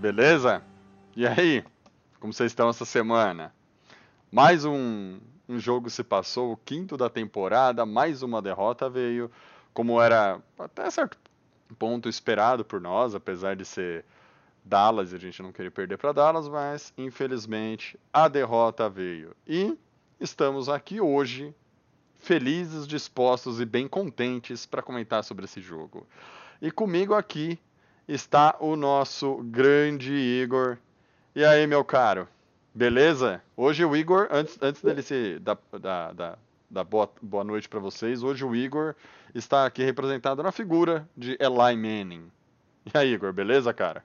beleza? E aí, como vocês estão essa semana? Mais um, um jogo se passou, o quinto da temporada, mais uma derrota veio, como era até certo ponto esperado por nós, apesar de ser Dallas e a gente não queria perder para Dallas, mas infelizmente a derrota veio. E estamos aqui hoje, felizes, dispostos e bem contentes para comentar sobre esse jogo. E comigo aqui está o nosso grande Igor. E aí, meu caro? Beleza? Hoje o Igor, antes, antes dele se dar, dar, dar, dar boa, boa noite para vocês, hoje o Igor está aqui representado na figura de Eli Manning. E aí, Igor, beleza, cara?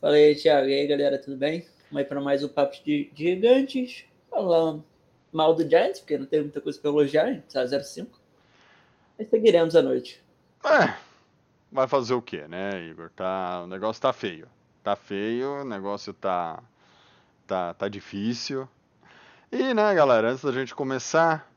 Fala aí, Thiago. E aí, galera, tudo bem? Vamos aí para mais um Papo de Gigantes. Falando mal do Giants, porque não tem muita coisa para elogiar, tá 0-5. Mas seguiremos a noite. É, vai fazer o quê, né, Igor? Tá, o negócio tá feio. Tá feio, o negócio tá, tá, tá difícil. E, né, galera, antes da gente começar,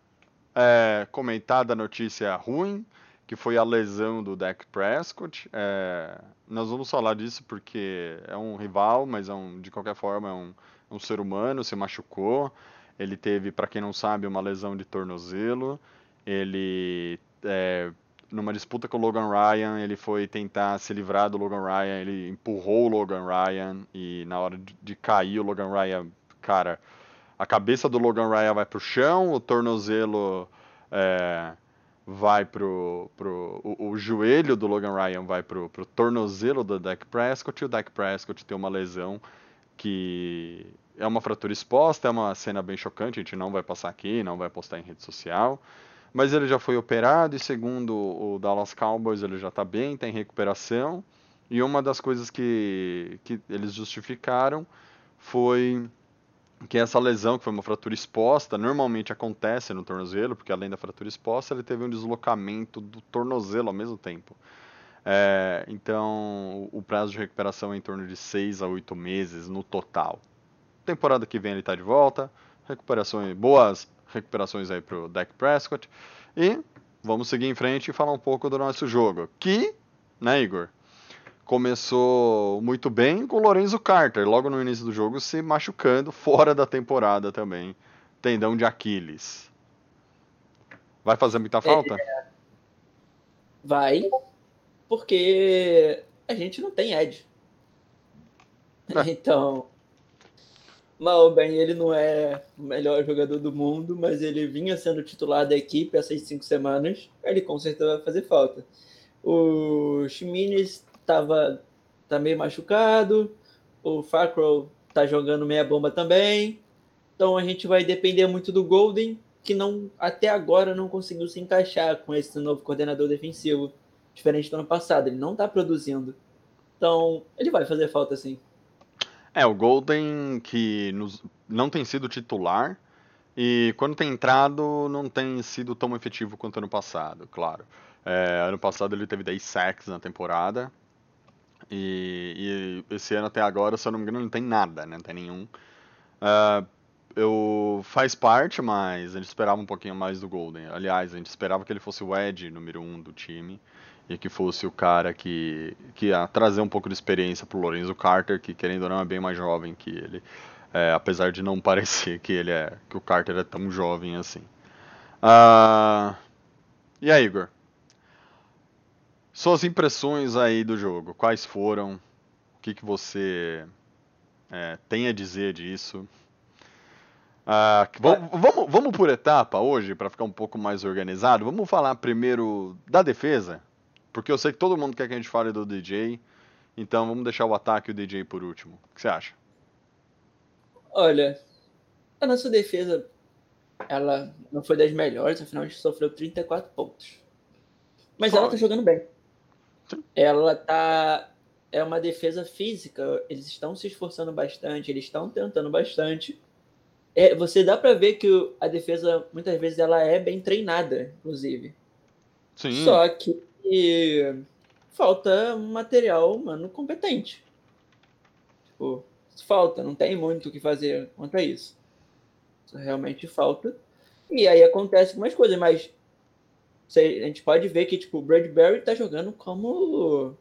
é, comentar da notícia ruim, que foi a lesão do Dak Prescott. É, nós vamos falar disso porque é um rival, mas é um, de qualquer forma é um, um ser humano, se machucou. Ele teve, para quem não sabe, uma lesão de tornozelo. Ele é, numa disputa com o Logan Ryan, ele foi tentar se livrar do Logan Ryan, ele empurrou o Logan Ryan e na hora de, cair o Logan Ryan, cara, a cabeça do Logan Ryan vai pro chão, o tornozelo é, vai pro, pro o, o, joelho do Logan Ryan vai pro, pro tornozelo do Dak Prescott e o Dak Prescott tem uma lesão que é uma fratura exposta, é uma cena bem chocante, a gente não vai passar aqui, não vai postar em rede social mas ele já foi operado e segundo o Dallas Cowboys ele já está bem, está em recuperação. E uma das coisas que, que eles justificaram foi que essa lesão, que foi uma fratura exposta, normalmente acontece no tornozelo, porque além da fratura exposta, ele teve um deslocamento do tornozelo ao mesmo tempo. É, então, o prazo de recuperação é em torno de 6 a 8 meses no total. Temporada que vem ele está de volta, recuperações boas recuperações aí pro Dak Prescott. E vamos seguir em frente e falar um pouco do nosso jogo. Que, né, Igor? Começou muito bem com o Lorenzo Carter, logo no início do jogo, se machucando fora da temporada também. Tendão de Aquiles. Vai fazer muita falta? É, vai, porque a gente não tem Ed. É. Então, Mal bem, ele não é o melhor jogador do mundo, mas ele vinha sendo titular da equipe essas cinco semanas. Ele com certeza vai fazer falta. O Chimines estava tá meio machucado, o Fackrell tá jogando meia bomba também. Então a gente vai depender muito do Golden, que não até agora não conseguiu se encaixar com esse novo coordenador defensivo, diferente do ano passado. Ele não está produzindo. Então ele vai fazer falta sim. É, o Golden que nos, não tem sido titular e quando tem entrado não tem sido tão efetivo quanto ano passado, claro. É, ano passado ele teve 10 sacks na temporada e, e, esse ano até agora, se eu não me engano, não tem nada, né? não tem nenhum. Uh, eu faz parte, mas a gente esperava um pouquinho mais do Golden. Aliás, a gente esperava que ele fosse o Ed número 1 um do time e que fosse o cara que, que ia trazer um pouco de experiência para o Lorenzo Carter, que querendo ou não é bem mais jovem que ele, é, apesar de não parecer que ele é que o Carter é tão jovem assim. Uh, e aí, Igor? Suas impressões aí do jogo, quais foram? O que, que você é, tem a dizer disso? Uh, vamos, vamos, vamos por etapa hoje, para ficar um pouco mais organizado. Vamos falar primeiro da defesa, porque eu sei que todo mundo quer que a gente fale do DJ. Então vamos deixar o ataque e o DJ por último. O que você acha? Olha, a nossa defesa ela não foi das melhores, afinal a gente sofreu 34 pontos. Mas ela tá jogando bem. Ela tá é uma defesa física. Eles estão se esforçando bastante, eles estão tentando bastante. É, você dá pra ver que a defesa, muitas vezes, ela é bem treinada, inclusive. Sim. Só que falta um material humano competente. Tipo, falta, não tem muito o que fazer quanto a isso. Isso realmente falta. E aí acontece algumas coisas, mas a gente pode ver que tipo, o Bradbury tá jogando como.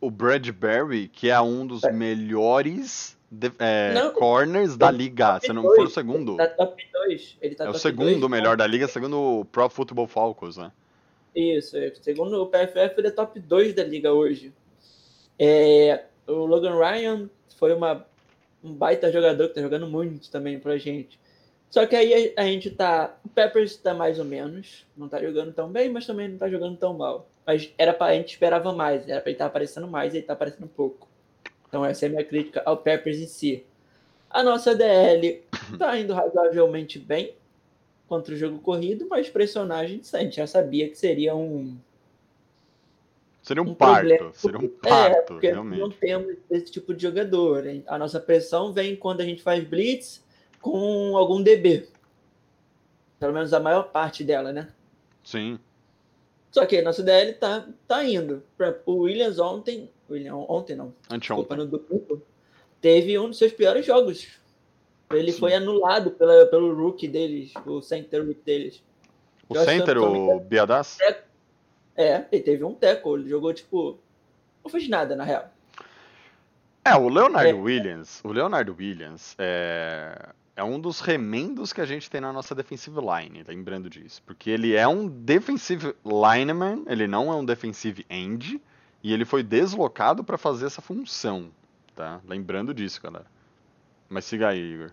O Bradbury, que é um dos É. melhores de- é, Não, corners da ele liga, se não for o segundo. Tá top 2. Ele tá É o segundo dois. melhor da liga, segundo o Pro Football Falcons, né? Isso, segundo o PFF, ele é top 2 da liga hoje. É, o Logan Ryan foi uma, um baita jogador que tá jogando muito também pra gente. Só que aí a, a gente tá. O Peppers tá mais ou menos. Não tá jogando tão bem, mas também não tá jogando tão mal. Mas era pra, a gente esperava mais, era pra ele estar aparecendo mais ele tá aparecendo pouco. Então essa é a minha crítica ao Peppers em si. A nossa DL tá indo razoavelmente bem contra o jogo corrido, mas pressionar a gente, a gente já sabia que seria um, Seria um, um parto. problema. Seria um É, parto, porque realmente. não temos esse tipo de jogador. A nossa pressão vem quando a gente faz blitz com algum DB. Pelo menos a maior parte dela, né? Sim. Só que nosso DL tá, tá indo. O Williams ontem. William, ontem não. Desculpa, Anteontem. no domingo, teve um dos seus piores jogos. Ele foi anulado pela, pelo rookie deles, o center rookie deles. O Josh center, o Biadas? É, ele teve um teco, ele jogou tipo. Não fez nada, na real. É, o Leonard É. Williams, o Leonard Williams é, é um dos remendos que a gente tem na nossa defensive line, lembrando disso. Porque ele é um defensive lineman, ele não é um defensive end, e ele foi deslocado para fazer essa função, tá? Lembrando disso, galera. Mas siga aí, Igor.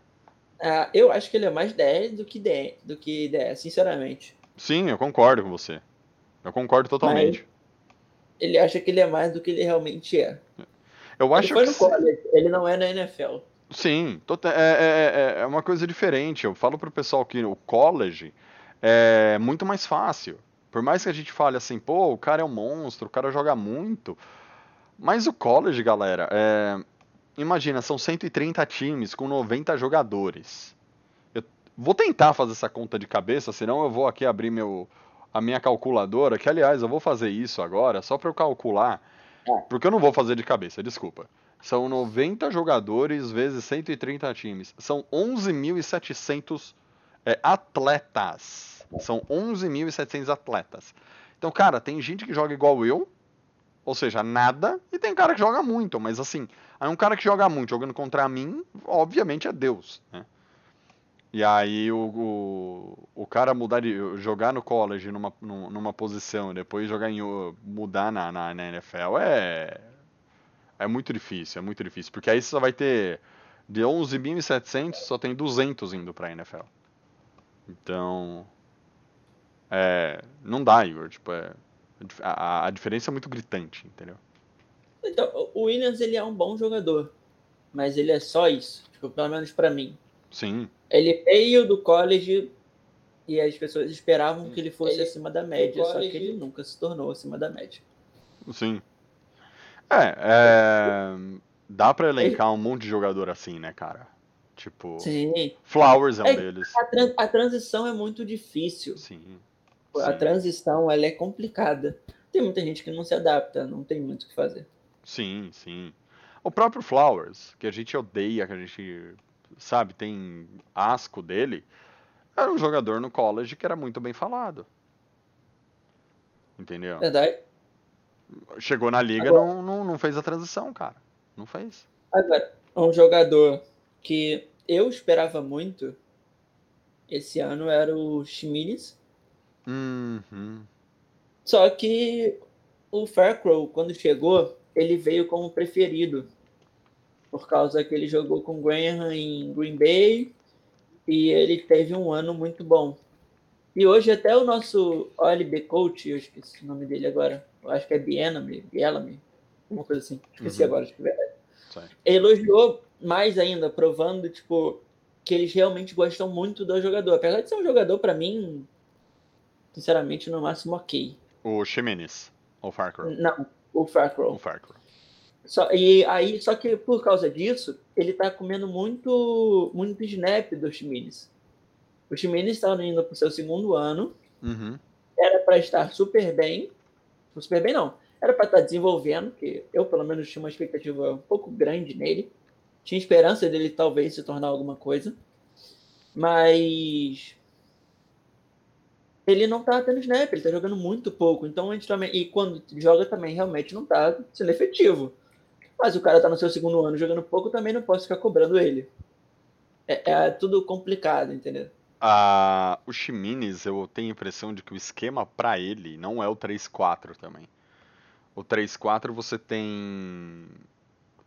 Ah, eu acho que ele é mais DL do que DE, do que DE, sinceramente. Sim, eu concordo com você. Eu concordo totalmente. Ele acha que ele é mais do que ele realmente é. Eu Ele acho foi que no college, ele não é na NFL. Sim, tota- é, é- é- é uma coisa diferente. Eu falo pro pessoal que o college é muito mais fácil. Por mais que a gente fale assim, pô, o cara é um monstro, o cara joga muito. Mas o college, galera, é, imagina, são 130 times com 90 jogadores. Eu vou tentar fazer essa conta de cabeça, senão eu vou aqui abrir meu, a minha calculadora, que aliás eu vou fazer isso agora, só para eu calcular. Porque eu não vou fazer de cabeça, desculpa. São 90 jogadores vezes 130 times. São 11.700 é, atletas. São 11.700 atletas. Então, cara, tem gente que joga igual eu, ou seja, nada, e tem cara que joga muito, mas assim, aí um cara que joga muito jogando contra mim, obviamente é Deus, né? E aí o, o, o cara mudar de jogar no college numa, num- numa posição e depois jogar em mudar na, na, na NFL é é muito difícil, é muito difícil, porque aí você só vai ter de 11.700 só tem 200 indo pra NFL. Então, é, não dá, Igor, tipo, é, a, a diferença é muito gritante, entendeu? Então, o Williams ele é um bom jogador, mas ele é só isso, tipo, pelo menos pra mim. Sim, Ele veio do college e as pessoas esperavam que ele fosse Ele- acima da média, só que ele nunca se tornou acima da média. sim. É, é, dá pra elencar um monte de jogador assim, né, cara? Tipo, Sim. Flowers é um É, deles. A, tran- a transição é muito difícil. Sim. A sim. transição ela é complicada. Tem muita gente que não se adapta, não tem muito o que fazer. Sim, sim. O próprio Flowers, que a gente odeia, que a gente, sabe, tem asco dele, era um jogador no college que era muito bem falado. Entendeu? Verdade? Chegou na liga, Agora- não, não, não fez a transição, cara. Não fez. Agora, um jogador que eu esperava muito esse ano era o Schmidt. Uhum. Só que o Farcrow, quando chegou, ele veio como preferido. Por causa que ele jogou com o Graham em Green Bay e ele teve um ano muito bom. E hoje até o nosso OLB coach, eu esqueci o nome dele agora, eu acho que é Bienami, Bielami, alguma coisa assim, esqueci Uhum. agora, acho que é verdade. Elogiou mais ainda, provando, tipo, que eles realmente gostam muito do jogador. Apesar de ser um jogador, pra mim, sinceramente, no máximo ok. O Ximenes. Ou Farcrow. Não, o Farcrow. O Farcrow. Só, e aí, só que por causa disso, ele tá comendo muito, muito snap do Schmidt. O Schmidt está indo pro seu segundo ano, Uhum. era para estar super bem, super bem não, era para estar desenvolvendo, que eu pelo menos tinha uma expectativa um pouco grande nele, tinha esperança dele talvez se tornar alguma coisa, mas ele não tá tendo snap, ele tá jogando muito pouco, então a gente também, e quando joga também realmente não tá sendo efetivo. Mas o cara tá no seu segundo ano jogando pouco, também não posso ficar cobrando ele. É, é tudo complicado, entendeu? Ah, o Ximenes, eu tenho a impressão de que o esquema pra ele não é o 3-4 também. O 3-4 você tem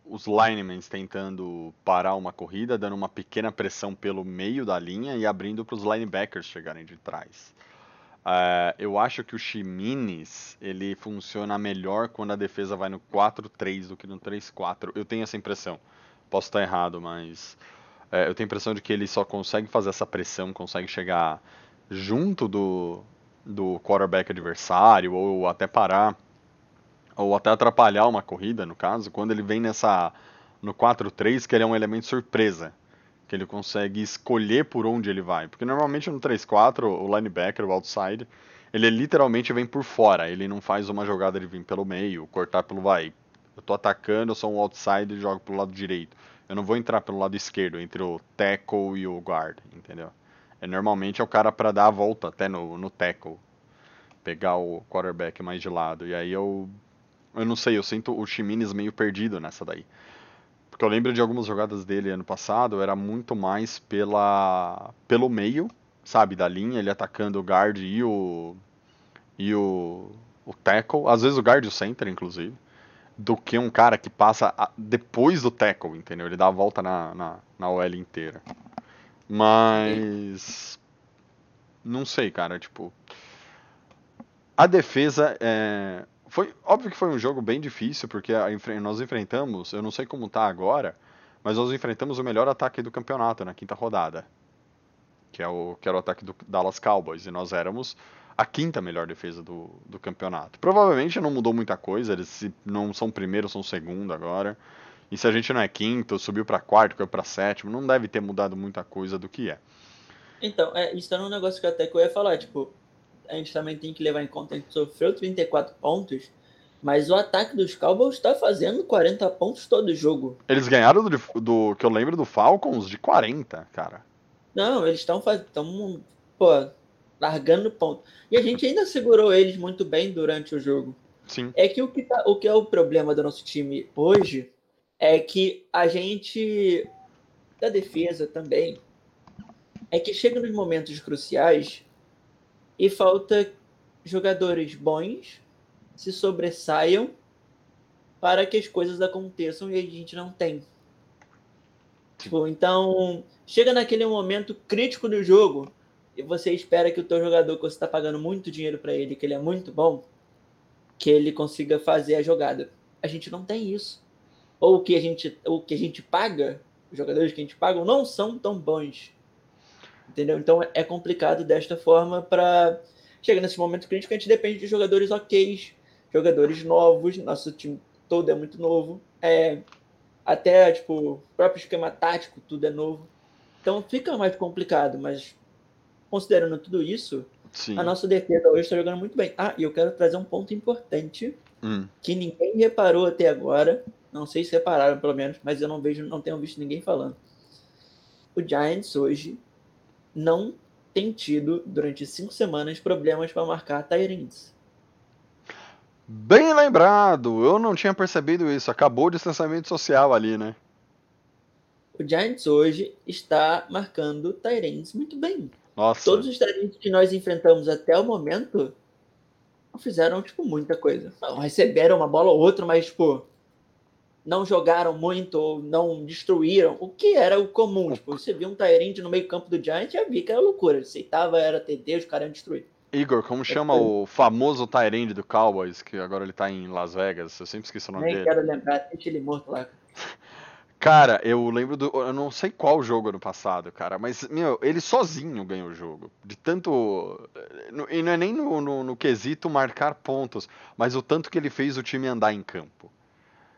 os linemen tentando parar uma corrida, dando uma pequena pressão pelo meio da linha e abrindo para os linebackers chegarem de trás. Ah, eu acho que o Ximenes, ele funciona melhor quando a defesa vai no 4-3 do que no 3-4. Eu tenho essa impressão. Posso estar errado, mas é, eu tenho a impressão de que ele só consegue fazer essa pressão, consegue chegar junto do, do quarterback adversário, ou até parar, ou até atrapalhar uma corrida, no caso, quando ele vem nessa no 4-3, que ele é um elemento surpresa, que ele consegue escolher por onde ele vai. Porque normalmente no 3-4, o linebacker, o outside, ele literalmente vem por fora, ele não faz uma jogada de vir pelo meio, cortar pelo vai. Eu tô atacando, eu sou um outside e jogo pelo lado direito. Eu não vou entrar pelo lado esquerdo, entre o tackle e o guard, entendeu? É, normalmente é o cara para dar a volta até no, no tackle. Pegar o quarterback mais de lado. E aí eu. Eu não sei, eu sinto o Chimines meio perdido nessa daí. Porque eu lembro de algumas jogadas dele ano passado, era muito mais pela pelo meio, sabe, da linha, ele atacando o guard e o. e o. o tackle. Às vezes o guard e o center, inclusive do que um cara que passa a, depois do tackle, entendeu? Ele dá a volta na, na, na OL inteira. Mas. Não sei, cara, tipo. A defesa é. Foi, óbvio que foi um jogo bem difícil, porque a, nós enfrentamos, eu não sei como tá agora, mas nós enfrentamos o melhor ataque do campeonato na quinta rodada. Que, é o, que era o ataque do Dallas Cowboys. E nós éramos a quinta melhor defesa do, do campeonato. Provavelmente não mudou muita coisa, eles se não são primeiro, são segundo agora. E se a gente não é quinto, subiu para quarto, caiu para sétimo, não deve ter mudado muita coisa do que é. Então, é, isso é um negócio que até que eu ia falar, tipo, a gente também tem que levar em conta que a gente sofreu 34 pontos, mas o ataque dos Cowboys está fazendo 40 pontos todo jogo. Eles ganharam do, do que eu lembro do Falcons de 40, cara. Não, eles estão fazendo, pô, largando ponto. E a gente ainda segurou eles muito bem durante o jogo. Sim. É que o que, tá, o que é o problema do nosso time hoje é que a gente, da defesa também, é que chega nos momentos cruciais e falta jogadores bons se sobressaiam para que as coisas aconteçam e a gente não tem. Tipo, então, chega naquele momento crítico do jogo, e você espera que o teu jogador que você está pagando muito dinheiro para ele, que ele é muito bom, que ele consiga fazer a jogada. A gente não tem isso. Ou que a gente, o que a gente paga, os jogadores que a gente paga não são tão bons. Entendeu? Então é complicado desta forma para chegar nesse momento crítico, a gente depende de jogadores ok, jogadores novos, nosso time todo é muito novo. É, até tipo, o próprio esquema tático, tudo é novo. Então fica mais complicado, mas considerando tudo isso, Sim. a nossa defesa hoje está jogando muito bem. Ah, e eu quero trazer um ponto importante Hum. que ninguém reparou até agora. Não sei se repararam, pelo menos, mas eu não vejo, não tenho visto ninguém falando. O Giants hoje não tem tido, durante cinco semanas, problemas para marcar Tyrants. Bem lembrado, eu não tinha percebido isso. Acabou o distanciamento social ali, né? O Giants hoje está marcando Tyrants muito bem. Nossa. Todos os Tyrants que nós enfrentamos até o momento não fizeram, tipo, muita coisa. Não, receberam uma bola ou outra, mas, tipo, não jogaram muito ou não destruíram, o que era o comum. Tipo, você viu um Tyrant no meio campo do Giants, já vi que era loucura. Aceitava, era TD, os caras iam destruir. Igor, como chama o famoso Tyrande do Cowboys, que agora ele tá em Las Vegas? Eu sempre esqueço o nome Nem dele. quero lembrar, deixa ele morto lá. Cara, eu lembro do. Eu não sei qual jogo ano passado, cara, mas, meu, ele sozinho ganhou o jogo. De tanto. E não é nem no, no, no quesito marcar pontos, mas o tanto que ele fez o time andar em campo.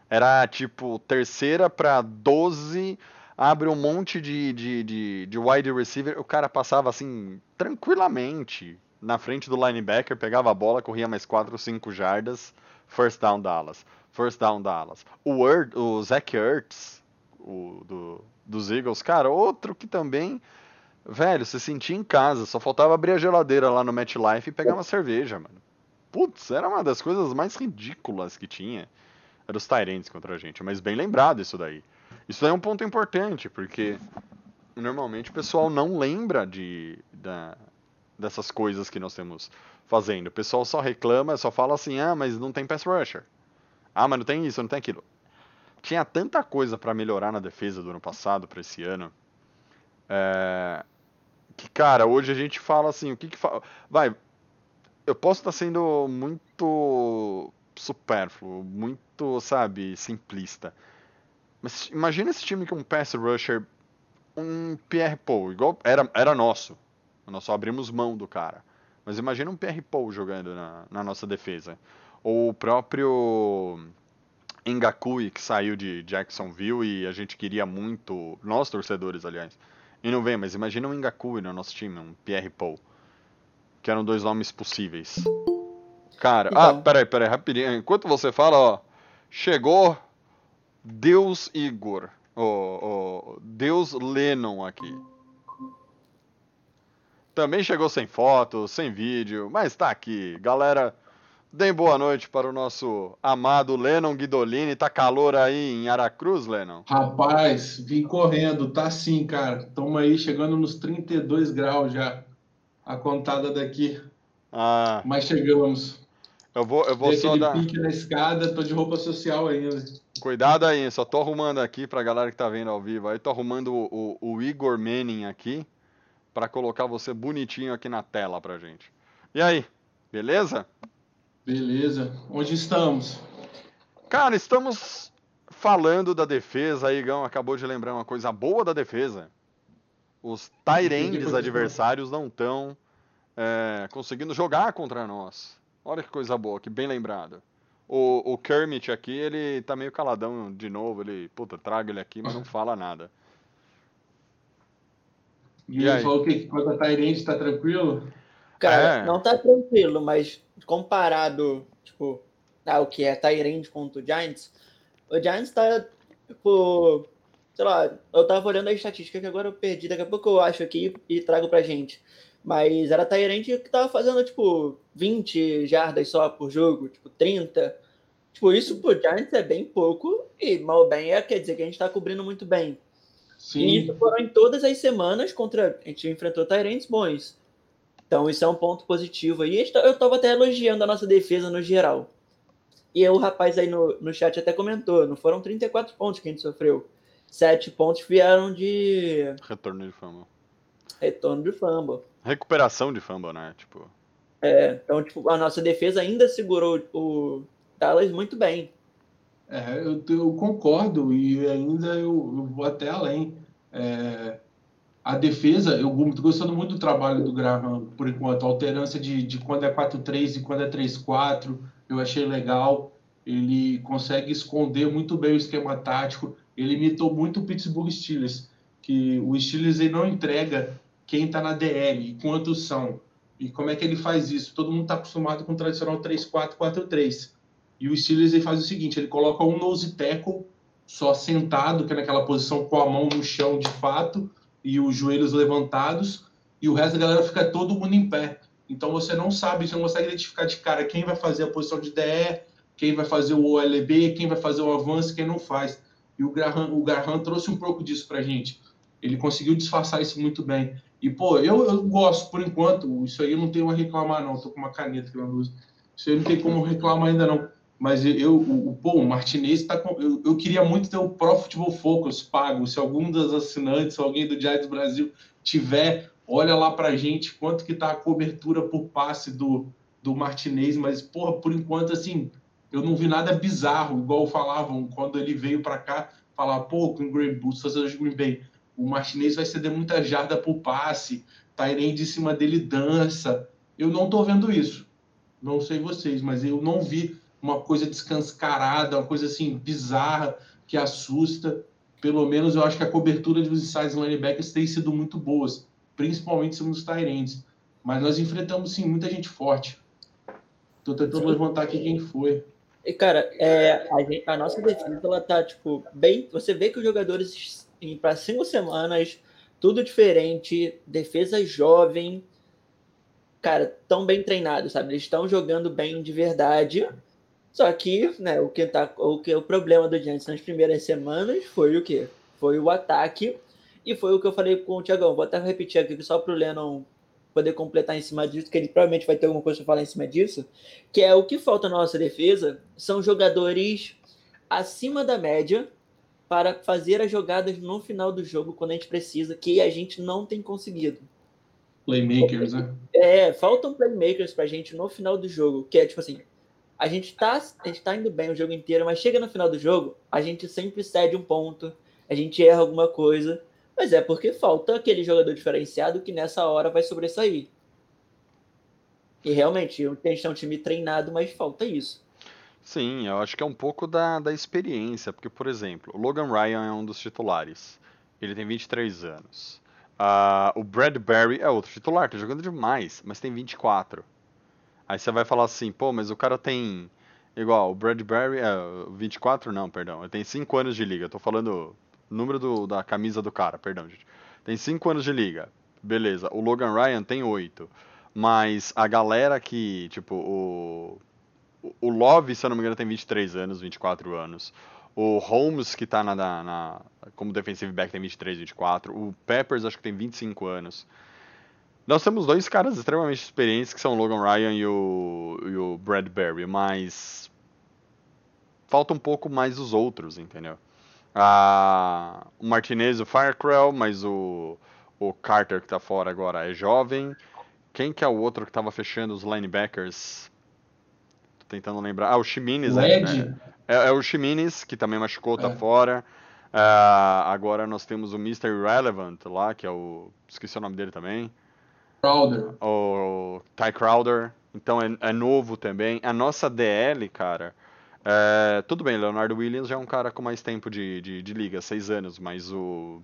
Era tipo terceira para 12, abre um monte de, de, de, de wide receiver, o cara passava assim tranquilamente na frente do linebacker, pegava a bola, corria mais 4 ou 5 jardas, first down Dallas. First down Dallas. O, Ert, o Zach Ertz, o do, dos Eagles, cara, outro que também, velho, se sentia em casa, só faltava abrir a geladeira lá no MetLife e pegar uma cerveja, mano. Putz, era uma das coisas mais ridículas que tinha. Era os Tyrants contra a gente, mas bem lembrado isso daí. Isso daí é um ponto importante, porque normalmente o pessoal não lembra de, da, dessas coisas que nós temos fazendo. O pessoal só reclama, só fala assim: ah, mas não tem pass rusher. Ah, mas não tem isso, não tem aquilo. Tinha tanta coisa para melhorar na defesa do ano passado para esse ano. É, que, cara, hoje a gente fala assim: o que que fa... Vai, eu posso estar sendo muito supérfluo, muito, sabe, simplista. Mas imagina esse time com um pass rusher, um Pierre Paul, igual era, era nosso. Nós só abrimos mão do cara. Mas imagina um Pierre Paul jogando na, na nossa defesa. Ou o próprio Engakui, que saiu de Jacksonville e a gente queria muito, nós torcedores, aliás, e não vem, mas imagina um Engakui no nosso time, um Pierre Paul. Que eram dois nomes possíveis. Cara, ah, então. ah, peraí, peraí, rapidinho. Enquanto você fala, ó, chegou Deus Igor, ó, ó, Deus Lennon aqui. Também chegou sem foto, sem vídeo, mas tá aqui. Galera, deem boa noite para o nosso amado Lennon Guidolini. Tá calor aí em Aracruz, Lennon? Rapaz, vim correndo, tá sim, cara. Estamos aí chegando nos 32 graus já. A contada daqui. Ah. Mas chegamos. Eu vou, eu vou só dar. pique na escada, tô de roupa social ainda. Cuidado aí, só tô arrumando aqui pra galera que tá vendo ao vivo. Aí tô arrumando o, o, o Igor Manning aqui para colocar você bonitinho aqui na tela pra gente. E aí, beleza? Beleza. Onde estamos? Cara, estamos falando da defesa. Aí, Igão acabou de lembrar uma coisa boa da defesa. Os Tyrands adversários não estão é, conseguindo jogar contra nós. Olha que coisa boa, que bem lembrado. O, o Kermit aqui, ele tá meio caladão de novo. Ele, puta, traga ele aqui, mas não fala nada. E, e ele falou que quanto a Tyrande tá tranquilo? Cara, é. não tá tranquilo, mas comparado, tipo, ao que é Tyrande contra o Giants, o Giants tá, tipo, sei lá, eu tava olhando a estatística que agora eu perdi, daqui a pouco eu acho aqui e trago pra gente. Mas era Tyrande que tava fazendo, tipo, 20 jardas só por jogo, tipo, 30. Tipo, isso pro Giants é bem pouco e mal bem é, quer dizer que a gente tá cobrindo muito bem. Sim. E isso foram em todas as semanas contra. A gente enfrentou Tyrants bons. Então isso é um ponto positivo aí. Eu estava até elogiando a nossa defesa no geral. E o rapaz aí no, no chat até comentou: não foram 34 pontos que a gente sofreu. Sete pontos vieram de. Retorno de fumble. Retorno de fumble. Recuperação de fumble, né? Tipo. É, então, tipo, a nossa defesa ainda segurou o Dallas muito bem. É, eu, eu, concordo e ainda eu, eu vou até além. É, a defesa, eu estou gostando muito do trabalho do Graham, por enquanto. A alternância de, de quando é 4-3 e quando é 3-4, eu achei legal. Ele consegue esconder muito bem o esquema tático. Ele imitou muito o Pittsburgh Steelers, que o Steelers ele não entrega quem está na DL e quantos são. E como é que ele faz isso? Todo mundo está acostumado com o tradicional 3-4-4-3 e o Steelers ele faz o seguinte: ele coloca um nose tackle só sentado, que é naquela posição com a mão no chão de fato e os joelhos levantados, e o resto da galera fica todo mundo em pé. Então você não sabe, você não consegue identificar de cara quem vai fazer a posição de DE, quem vai fazer o OLB, quem vai fazer o avanço, quem não faz. E o Graham, o trouxe um pouco disso pra gente. Ele conseguiu disfarçar isso muito bem. E, pô, eu, eu gosto, por enquanto, isso aí eu não tenho a reclamar, não. Tô com uma caneta aqui na luz. Isso aí não tem como reclamar ainda, não. Mas eu, o, pô, o Martinez tá com. Eu, eu, queria muito ter o Pro Football Focus pago. Se algum dos assinantes, alguém do Giants Brasil tiver, olha lá pra gente quanto que tá a cobertura por passe do, do Martinez. Mas, porra, por enquanto, assim, eu não vi nada bizarro, igual falavam quando ele veio para cá, falar, pô, com o Green se Green Bay, o Martinez vai ceder muita jarda por passe, Tyrande de cima dele dança. Eu não tô vendo isso. Não sei vocês, mas eu não vi uma coisa descanscarada, uma coisa assim bizarra que assusta. Pelo menos eu acho que a cobertura dos inside linebackers tem sido muito boas, principalmente em cima dos Tyrants. Mas nós enfrentamos sim muita gente forte. Tô tentando levantar aqui quem foi. E, cara, é, a, gente, a, nossa defesa, ela tá, tipo, bem. Você vê que os jogadores, para cinco semanas, tudo diferente, defesa jovem, cara, tão bem treinados, sabe? Eles estão jogando bem de verdade. Só que, né, o que tá, o que o problema do Giants nas primeiras semanas foi o quê? Foi o ataque e foi o que eu falei com o Tiagão. Vou até repetir aqui só para o Lennon poder completar em cima disso, que ele provavelmente vai ter alguma coisa para falar em cima disso, que é o que falta na nossa defesa são jogadores acima da média para fazer as jogadas no final do jogo quando a gente precisa, que a gente não tem conseguido. Playmakers, né? É, faltam playmakers pra gente no final do jogo, que é tipo assim, a gente tá, a gente tá indo bem o jogo inteiro, mas chega no final do jogo, a gente sempre cede um ponto, a gente erra alguma coisa, mas é porque falta aquele jogador diferenciado que nessa hora vai sobressair. E realmente, a gente é um time treinado, mas falta isso. Sim, eu acho que é um pouco da, da experiência, porque, por exemplo, o Logan Ryan é um dos titulares. Ele tem 23 anos. Uh, o Bradbury é outro titular, tá jogando demais, mas tem 24. Aí você vai falar assim, pô, mas o cara tem. Igual, o Bradbury. É, 24 não, perdão. Ele tem 5 anos de liga. Tô falando Número do, da camisa do cara, perdão, gente. Tem 5 anos de liga. Beleza. O Logan Ryan tem 8. Mas a galera que, tipo, o. O Love, se eu não me engano, tem 23 anos, 24 anos. O Holmes, que tá na, na, como defensive back, tem 23, 24. O Peppers, acho que tem 25 anos. Nós temos dois caras extremamente experientes, que são o Logan Ryan e o, e o Bradbury, mas falta um pouco mais os outros, entendeu? Ah, o Martinez, o Firecrell, mas o, o Carter que tá fora agora é jovem. Quem que é o outro que tava fechando os linebackers? Tô tentando lembrar. Ah, o Chimines, é, né? é, é, o Chimines, que também machucou, tá é. fora. Ah, agora nós temos o Mr. Irrelevant lá, que é o. Esqueci o nome dele também. Crowder. O Ty Crowder. Então é, é novo também. A nossa DL, cara. É, tudo bem, Leonardo Williams já é um cara com mais tempo de, de, de liga, seis anos, mas o.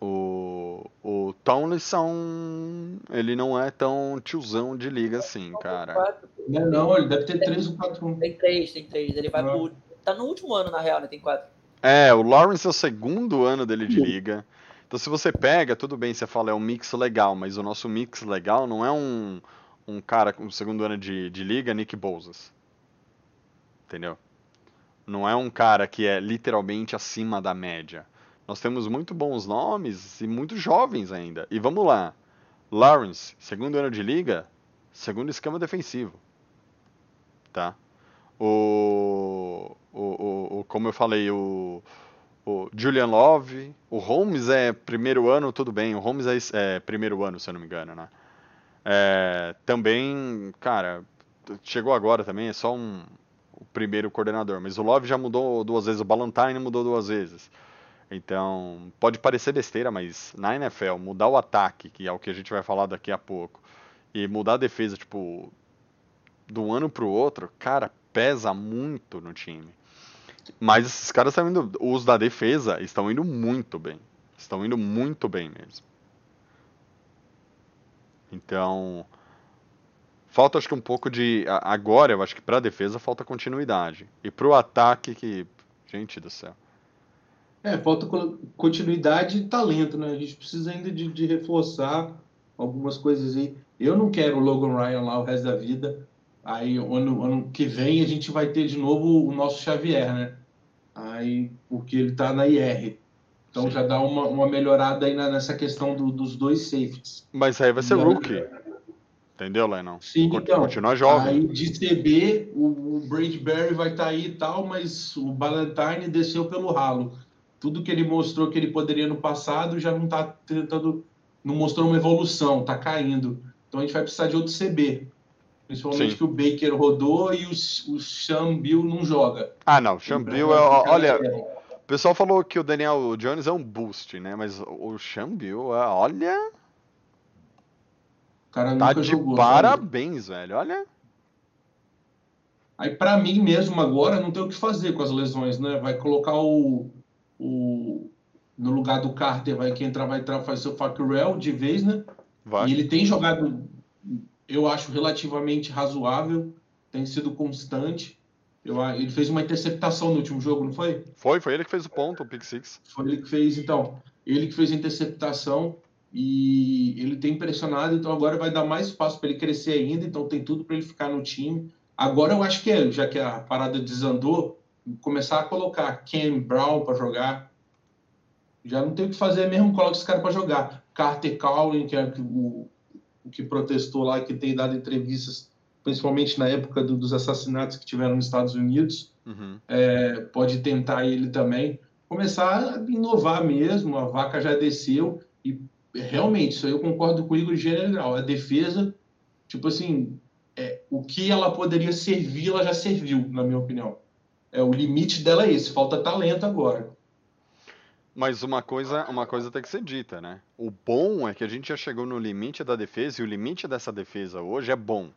O, o Tomlinson, ele não é tão tiozão de liga assim, cara. Não, não ele deve ter três ou quatro. Tem três, tem três. Ele vai ah. pro. Tá no último ano, na real, né? Tem quatro. É, o Lawrence é o segundo ano dele de liga. Então, se você pega, tudo bem, você fala é um mix legal, mas o nosso mix legal não é um, um cara com segundo ano de, de liga, Nick Bozas entendeu? Não é um cara que é literalmente acima da média. Nós temos muito bons nomes e muito jovens ainda. E vamos lá. Lawrence, segundo ano de liga, segundo esquema defensivo. Tá? O, o, o, o como eu falei, o, o Julian Love, o Holmes é primeiro ano, tudo bem. O Holmes é, é primeiro ano, se eu não me engano, né? É, também, cara, chegou agora também, é só um, o primeiro coordenador, mas o Love já mudou duas vezes, o Ballantyne mudou duas vezes. Então, pode parecer besteira, mas na NFL, mudar o ataque, que é o que a gente vai falar daqui a pouco, e mudar a defesa, tipo, um ano pro outro, cara, pesa muito no time. Mas esses caras estão indo, os da defesa estão indo muito bem. Estão indo muito bem mesmo. Então, Falta, acho que um pouco de. Agora, eu acho que para a defesa falta continuidade. E para o ataque, que. Gente do céu. É, falta continuidade e talento, né? A gente precisa ainda de, de reforçar algumas coisas aí. Eu não quero o Logan Ryan lá o resto da vida. Aí, ano, ano que vem, a gente vai ter de novo o nosso Xavier, né? Aí, porque ele tá na IR. Então Sim. já dá uma, uma melhorada aí na, nessa questão do, dos dois safeties. Mas aí vai ser rookie. Entendeu, Lennon? Sim, então. Continua jovem. Aí de CB, o, o Bradbury vai estar tá aí e tal, mas o Ballantyne desceu pelo ralo. Tudo que ele mostrou que ele poderia no passado já não está tentando, não mostrou uma evolução, está caindo. Então a gente vai precisar de outro CB. Principalmente Sim. que o Baker rodou e o, o Sean Bill não joga. Ah, não. Sean Bill, é, olha, o pessoal falou que o Daniel Jones é um boost, né? Mas o Sean Bill, é, olha cara tá de jogou, parabéns, velho. Olha. Aí, para mim mesmo, agora, não tem o que fazer com as lesões, né? Vai colocar o. o no lugar do Carter, vai que entrar, vai entrar, fazer o Facurel de vez, né? Vai. E ele tem jogado, eu acho, relativamente razoável, tem sido constante. Eu, ele fez uma interceptação no último jogo, não foi? Foi, foi ele que fez o ponto, o pick six. Foi ele que fez, então. Ele que fez a interceptação e ele tem impressionado, então agora vai dar mais espaço para ele crescer ainda, então tem tudo para ele ficar no time. Agora eu acho que é, já que a parada desandou, começar a colocar Ken Brown para jogar. Já não tem o que fazer mesmo, coloca esse cara para jogar. Carter Cowan, que é o, o que protestou lá, que tem dado entrevistas, principalmente na época do- dos assassinatos que tiveram nos Estados Unidos Uhum. é, pode tentar ele também começar a inovar mesmo. A vaca já desceu e realmente isso aí eu concordo com o Igor general. A defesa, tipo assim, é, o que ela poderia servir, ela já serviu, na minha opinião. É o limite dela é esse. Falta talento agora. Mas uma coisa, uma coisa tem que ser dita, né? O bom é que a gente já chegou no limite da defesa e o limite dessa defesa hoje é bom.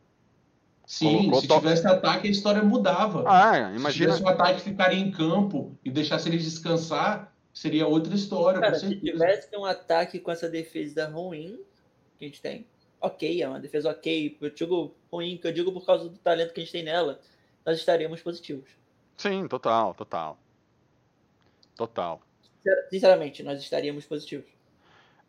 Sim, Colocou se to- tivesse ataque, a história mudava. Ah, Se imagina. tivesse um ataque que ficaria em campo e deixasse eles descansar, seria outra história, Cara, com se tivesse um ataque com essa defesa ruim que a gente tem, ok, é uma defesa ok. Eu digo ruim, que eu digo por causa do talento que a gente tem nela, nós estaríamos positivos. Sim, total, total. Total. Sinceramente, nós estaríamos positivos.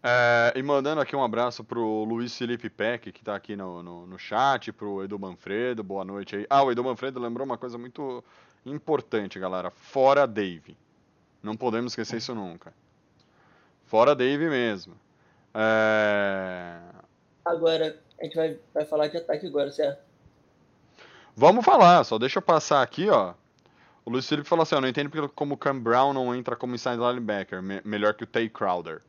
É, e mandando aqui um abraço pro Luiz Felipe Peck, que tá aqui no, no, no chat, pro Edu Manfredo, boa noite aí. Ah, o Edu Manfredo lembrou uma coisa muito importante, galera. Fora Dave. Não podemos esquecer isso nunca. Fora Dave mesmo. É, Agora, a gente vai, vai falar de ataque agora, certo? Vamos falar, só deixa eu passar aqui, ó. O Luiz Felipe falou assim, ó, não entendo porque como o Cam Brown não entra como inside linebacker, me- melhor que o Tay Crowder.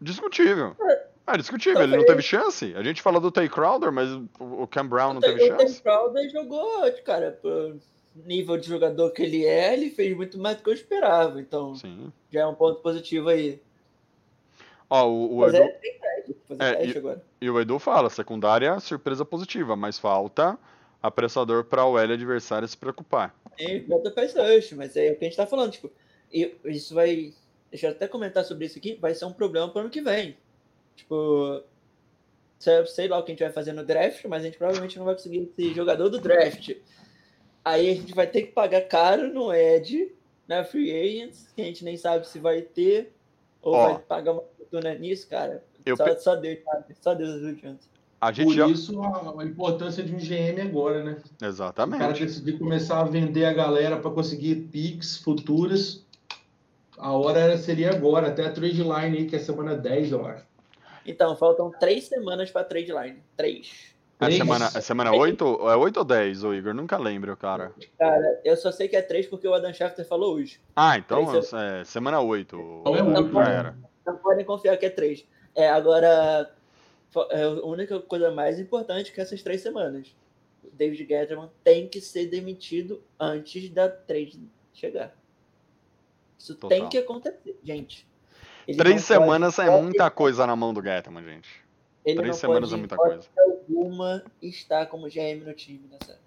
Discutível. É discutível, ele não teve chance. A gente fala do Tay Crowder, mas o o Cam Brown não teve o Tim chance. Crowder jogou, cara, pro nível de jogador que ele é, ele fez muito mais do que eu esperava. Então, Sim. já é um ponto positivo aí. Ó, o, o Mas Edu, é, É, e- agora. e o Edu fala, secundária, surpresa positiva, mas falta apressador para o L adversário se preocupar. Tem volta pass rush, mas é o que a gente tá falando, tipo, e isso vai. Deixa eu até comentar sobre isso aqui, vai ser um problema pro ano que vem. Tipo, sei, lá o que a gente vai fazer no draft, mas a gente provavelmente não vai conseguir esse jogador do draft. Aí a gente vai ter que pagar caro no Ed, na Free Agents, que a gente nem sabe se vai ter, ou Ó. vai pagar uma fortuna nisso, cara. Eu Só, pe- só Deus sabe, só Deus. A gente Por já... isso, a, a importância de um GM agora, né? O cara Exatamente. decidir começar a vender a galera para conseguir picks futuras. A hora seria agora, até a trade line aí, que é semana 10, eu acho. Então, faltam três semanas pra trade line. Três. É Três. semana, é semana 8? É 8 ou 10, ô Igor? Nunca lembro, cara. Cara, eu só sei que é três porque o Adam Schefter falou hoje. Ah, então Três é semana 8. Então é né? era. Não podem confiar que é três. É, agora, é a única coisa mais importante que essas três semanas. O David Gettleman tem que ser demitido antes da trade chegar. Isso Total. tem que acontecer, gente. Três semanas pode- é muita coisa na mão do Getman, gente. ele Três semanas pode, é muita coisa. alguma estar como GM no time nessa época.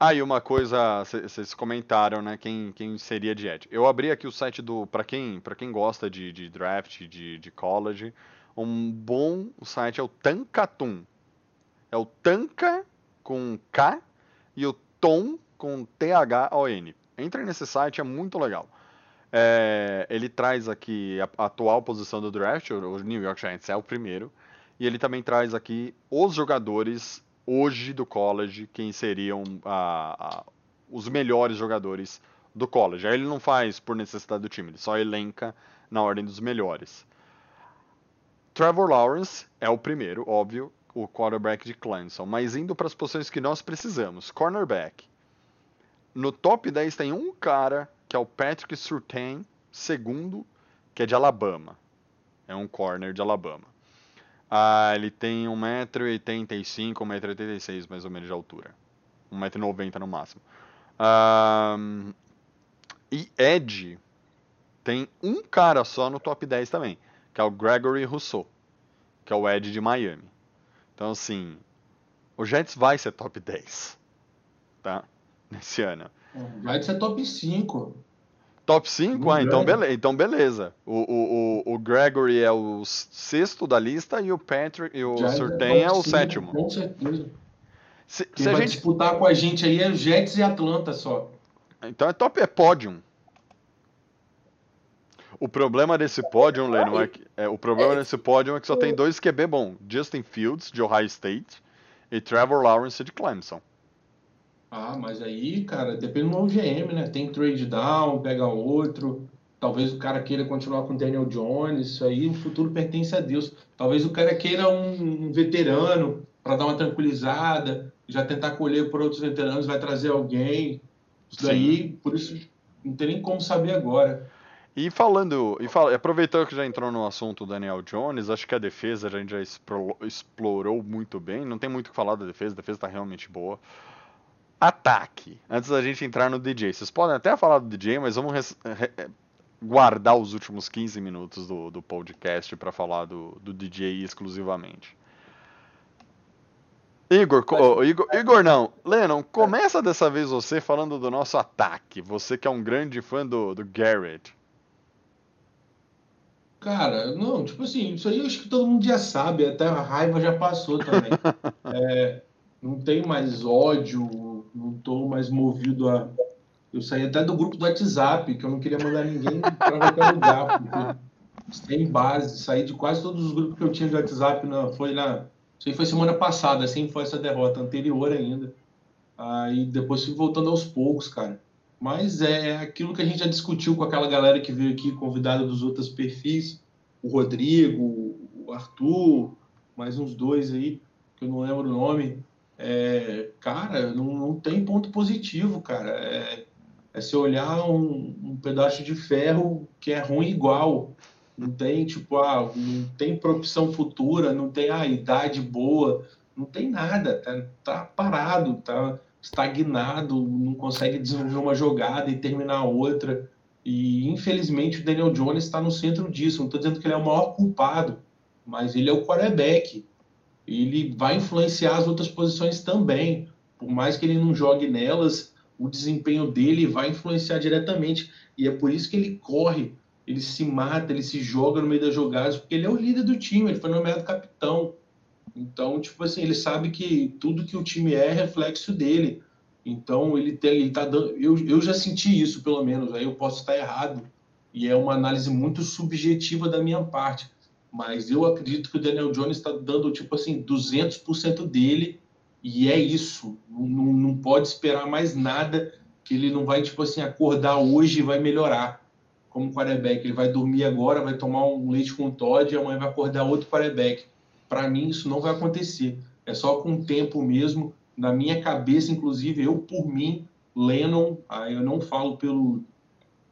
Ah, e uma coisa, vocês comentaram, né, quem, quem seria de Ed. Eu abri aqui o site do, pra quem, pra quem gosta de, de draft, de, de college, um bom site é o Tankatum. É o Tanka com K e o Tom com T-H-O-N. Entrem nesse site, é muito legal. É, ele traz aqui a, atual posição do draft, o New York Giants é o primeiro, e ele também traz aqui os jogadores hoje do college, quem seriam a- a- os melhores jogadores do college. Aí ele não faz por necessidade do time, ele só elenca na ordem dos melhores. Trevor Lawrence é o primeiro, óbvio, o quarterback de Clemson, mas indo para as posições que nós precisamos, cornerback. No top 10 tem um cara que é o Patrick Surtain, segundo, que é de Alabama. É um corner de Alabama. Ah, ele tem 1,85m, 1,86m mais ou menos de altura. 1,90m no máximo. Ahn, e Ed tem um cara só no top 10 também, que é o Gregory Rousseau, que é o Ed de Miami. Então, assim, o Jets vai ser top 10. tá? Nesse ano. O Giants é top 5. Top 5? Não Ah, então, ganha. bele então beleza. O, o, o, Gregory é o sexto da lista e o Patrick e o Giants Surtain é, top o cinco, sétimo. Com certeza. Se, Quem se a vai gente, disputar com a gente aí é Jets e Atlanta só. então é top, é pódio. O problema desse pódio, Lennon, é que, é, o problema desse pódio é que só tem dois QB bom. Justin Fields, de Ohio State, e Trevor Lawrence, de Clemson. Ah, mas aí, cara, depende do OGM, né? Tem trade down, pega outro. Talvez o cara queira continuar com o Daniel Jones. Isso aí, o futuro pertence a Deus. Talvez o cara queira um, um veterano para dar uma tranquilizada, já tentar colher por outros veteranos, vai trazer alguém. Isso daí, por isso, não tem nem como saber agora. E falando, e aproveitando que já entrou no assunto Daniel Jones, acho que a defesa a gente já explorou muito bem. Não tem muito o que falar da defesa, a defesa tá realmente boa. Ataque. Antes da gente entrar no DJ. Vocês podem até falar do DJ, mas vamos re- guardar os últimos 15 minutos do, do podcast para falar do, do DJ exclusivamente. Igor, ô, Igor, Igor não, Lennon, começa dessa vez você falando do nosso ataque. Você que é um grande fã do, do Garrett. Cara, não, tipo assim, isso aí eu acho que todo mundo já sabe, até a raiva já passou também. É, não tenho mais ódio, não tô mais movido a. Eu saí até do grupo do WhatsApp, que eu não queria mandar ninguém para qualquer lugar, porque sem base, saí de quase todos os grupos que eu tinha de WhatsApp, na, foi na. Isso aí foi semana passada, assim foi essa derrota, anterior ainda. Aí depois fui voltando aos poucos, cara. Mas é aquilo que a gente já discutiu com aquela galera que veio aqui, convidada dos outros perfis, o Rodrigo, o Arthur, mais uns dois aí, que eu não lembro o nome. É, cara, não, não tem ponto positivo, cara. É, é se olhar um, um pedaço de ferro que é ruim igual. Não tem, tipo, ah, não tem profissão futura, não tem a idade boa, não tem nada, tá, tá parado, tá estagnado, não consegue desenvolver uma jogada e terminar outra. E infelizmente o Daniel Jones está no centro disso. Não estou dizendo que ele é o maior culpado, mas ele é o quarterback. Ele vai influenciar as outras posições também. Por mais que ele não jogue nelas, o desempenho dele vai influenciar diretamente. E é por isso que ele corre, ele se mata, ele se joga no meio das jogadas, porque ele é o líder do time, ele foi nomeado capitão. Então, tipo assim, ele sabe que tudo que o time é é reflexo dele. Então, ele, ele tá dando. Eu, eu já senti isso, pelo menos. Aí eu posso estar errado. E é uma análise muito subjetiva da minha parte. Mas eu acredito que o Daniel Jones está dando, tipo assim, 200% dele. E é isso. Não, não, não pode esperar mais nada. Que ele não vai, tipo assim, acordar hoje e vai melhorar. Como quarterback. Ele vai dormir agora, vai tomar um leite com Todd e amanhã vai acordar outro quarterback. Para mim, isso não vai acontecer. É só com o tempo mesmo. Na minha cabeça, inclusive, eu, por mim, Lennon, aí eu não falo pelo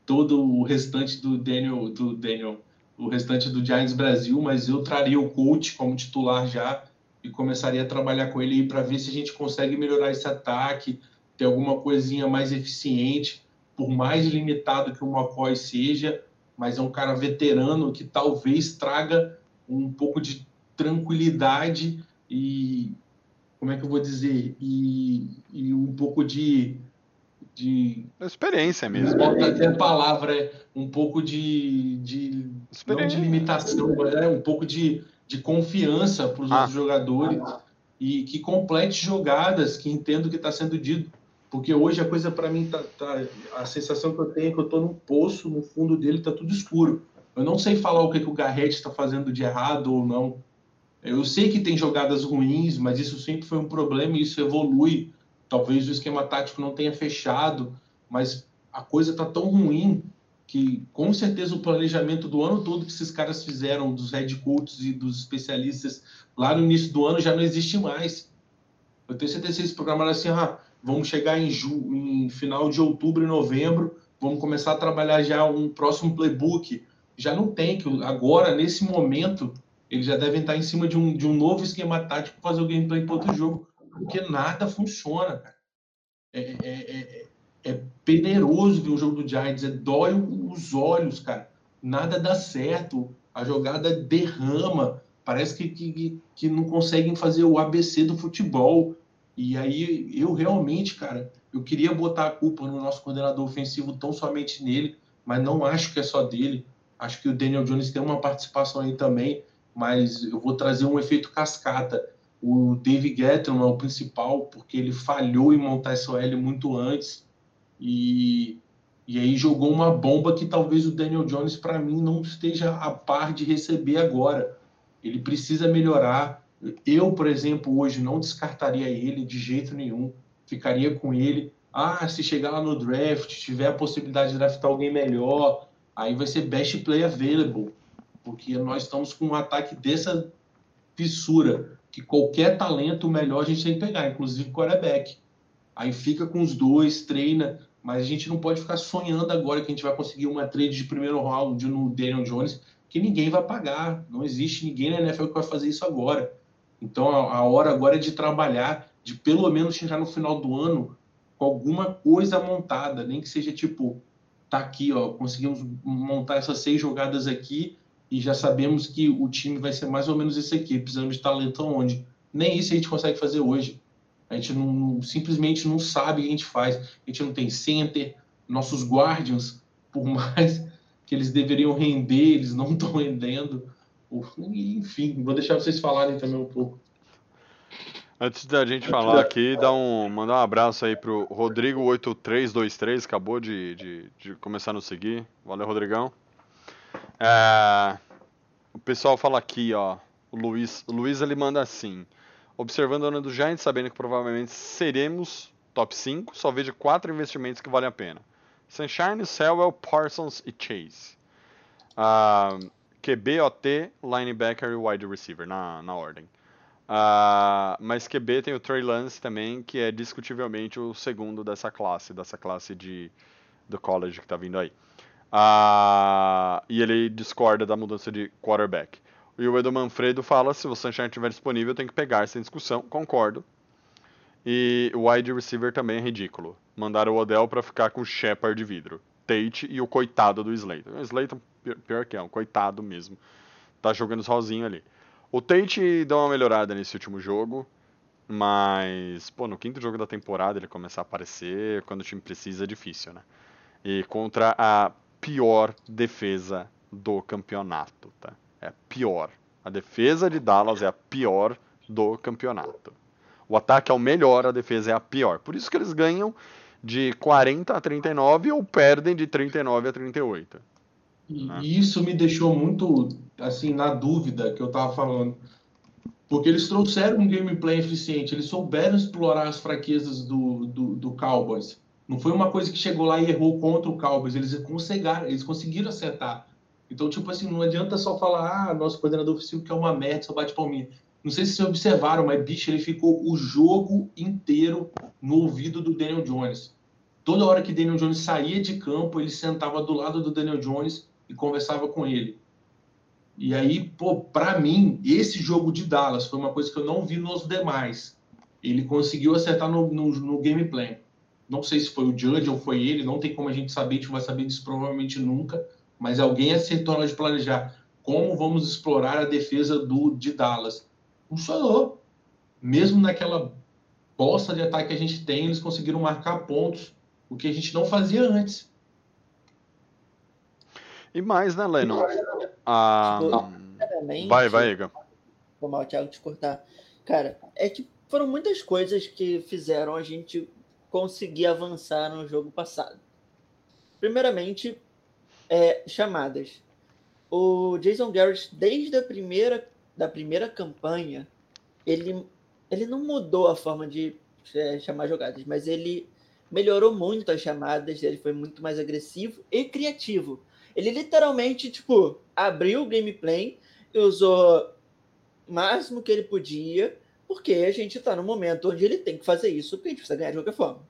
todo o restante do Daniel, do Daniel, o restante do Giants Brasil, mas eu traria o coach como titular já e começaria a trabalhar com ele para ver se a gente consegue melhorar esse ataque, ter alguma coisinha mais eficiente, por mais limitado que o McCoy seja, mas é um cara veterano que talvez traga um pouco de tranquilidade e como é que eu vou dizer e, e um pouco de de Experiência mesmo. Falta até a palavra, é um pouco de, de não de limitação, é um pouco de, de confiança para os Ah. jogadores e que complete jogadas, que entenda o que está sendo dito. Porque hoje a coisa para mim tá, tá- a sensação que eu tenho é que eu estou num poço, no fundo dele está tudo escuro. Eu não sei falar o que, que o Garrett está fazendo de errado ou não. Eu sei que tem jogadas ruins, mas isso sempre foi um problema e isso evolui. Talvez o esquema tático não tenha fechado, mas a coisa está tão ruim que com certeza o planejamento do ano todo que esses caras fizeram, dos head coaches e dos especialistas lá no início do ano já não existe mais. Eu tenho certeza que eles programaram assim, ah, vamos chegar em, ju em final de outubro e novembro, vamos começar a trabalhar já um próximo playbook. Já não tem, que agora, nesse momento, eles já devem estar em cima de um, de um novo esquema tático para fazer o gameplay para outro jogo, porque nada funciona, cara. É, é, é, é peneroso ver o jogo do Giants, é dói os olhos, cara. Nada dá certo, a jogada derrama, parece que, que, que não conseguem fazer o ABC do futebol. E aí eu realmente, cara, eu queria botar a culpa no nosso coordenador ofensivo tão somente nele, mas não acho que é só dele. Acho que o Daniel Jones tem uma participação aí também, mas eu vou trazer um efeito cascata. O David Guetron é o principal, porque ele falhou em montar essa OL muito antes e, e aí jogou uma bomba que talvez o Daniel Jones, para mim, não esteja a par de receber agora. Ele precisa melhorar. Eu, por exemplo, hoje não descartaria ele de jeito nenhum. Ficaria com ele. Ah, se chegar lá no draft, tiver a possibilidade de draftar alguém melhor, aí vai ser best play available. Porque nós estamos com um ataque dessa fissura, que qualquer talento melhor a gente tem que pegar, inclusive quarterback. Aí fica com os dois, treina, mas a gente não pode ficar sonhando agora que a gente vai conseguir uma trade de primeiro round no Daniel Jones, que ninguém vai pagar. Não existe ninguém na NFL que vai fazer isso agora. Então a, hora agora é de trabalhar, de pelo menos chegar no final do ano com alguma coisa montada, nem que seja tipo, tá aqui, ó, conseguimos montar essas seis jogadas aqui e já sabemos que o time vai ser mais ou menos esse aqui, precisamos de talento onde. Nem isso a gente consegue fazer hoje. A gente não, simplesmente não sabe o que a gente faz. A gente não tem center, nossos guardians, por mais que eles deveriam render, eles não estão rendendo. Enfim, vou deixar vocês falarem também um pouco. Antes da gente falar aqui, dá um, mandar um abraço aí pro Rodrigo8323, acabou de, de, de começar a nos seguir. Valeu, Rodrigão. É, o pessoal fala aqui, ó. O Luiz, o Luiz ele manda assim: Observando o ano do Giants, sabendo que provavelmente seremos top 5, só vejo quatro investimentos que valem a pena: Sunshine, Selwell, Parsons e Chase. Uh, QB, OT, linebacker e wide receiver na, na ordem. Uh, mas QB tem o Trey Lance também, que é discutivelmente o segundo dessa classe, dessa classe de, do college que está vindo aí. Uh, e ele discorda da mudança de quarterback. E o Edu Manfredo fala: se o Sunshine estiver disponível, tem que pegar sem discussão. Concordo. E o wide receiver também é ridículo. Mandaram o Odell para ficar com o Shepard de vidro. Tate e o coitado do Slayton. O Slayton, pior que é, um coitado mesmo. Tá jogando sozinho ali. O Tate deu uma melhorada nesse último jogo. Mas, pô, no quinto jogo da temporada ele começar a aparecer quando o time precisa é difícil, né? E contra a pior defesa do campeonato, tá? é pior. A defesa de Dallas é a pior do campeonato. O ataque é o melhor, a defesa é a pior. Por isso que eles ganham de 40 a 39 ou perdem de 39 a 38. E né? isso me deixou muito assim na dúvida que eu tava falando. Porque eles trouxeram um gameplay eficiente, eles souberam explorar as fraquezas do, do, do Cowboys. Não foi uma coisa que chegou lá e errou contra o Cowboys, eles conseguiram, eles conseguiram acertar. Então, tipo assim, não adianta só falar, ah, nosso coordenador oficial que é uma merda, só bate palminha. Não sei se vocês observaram, mas, bicho, ele ficou o jogo inteiro no ouvido do Daniel Jones. Toda hora que Daniel Jones saía de campo, ele sentava do lado do Daniel Jones e conversava com ele. E aí, pô, pra mim, esse jogo de Dallas foi uma coisa que eu não vi nos demais. Ele conseguiu acertar no, no, no gameplay. Não sei se foi o Judge ou foi ele, não tem como a gente saber, a gente vai saber disso provavelmente nunca mas alguém acertou na hora de planejar como vamos explorar a defesa do, de Dallas. Funcionou. Mesmo naquela bosta de ataque que a gente tem, eles conseguiram marcar pontos, o que a gente não fazia antes. E mais, né, Lennon? Ah, vai, vai, Igor. Vou mal, Thiago, te cortar. Cara, é que foram muitas coisas que fizeram a gente conseguir avançar no jogo passado. Primeiramente, é, chamadas. O Jason Garrett, desde a primeira, da primeira campanha, ele, ele não mudou a forma de é, chamar jogadas, mas ele melhorou muito as chamadas, ele foi muito mais agressivo e criativo. Ele literalmente, tipo, abriu o gameplay usou o máximo que ele podia, porque a gente tá no momento onde ele tem que fazer isso, porque a gente precisa ganhar de qualquer forma.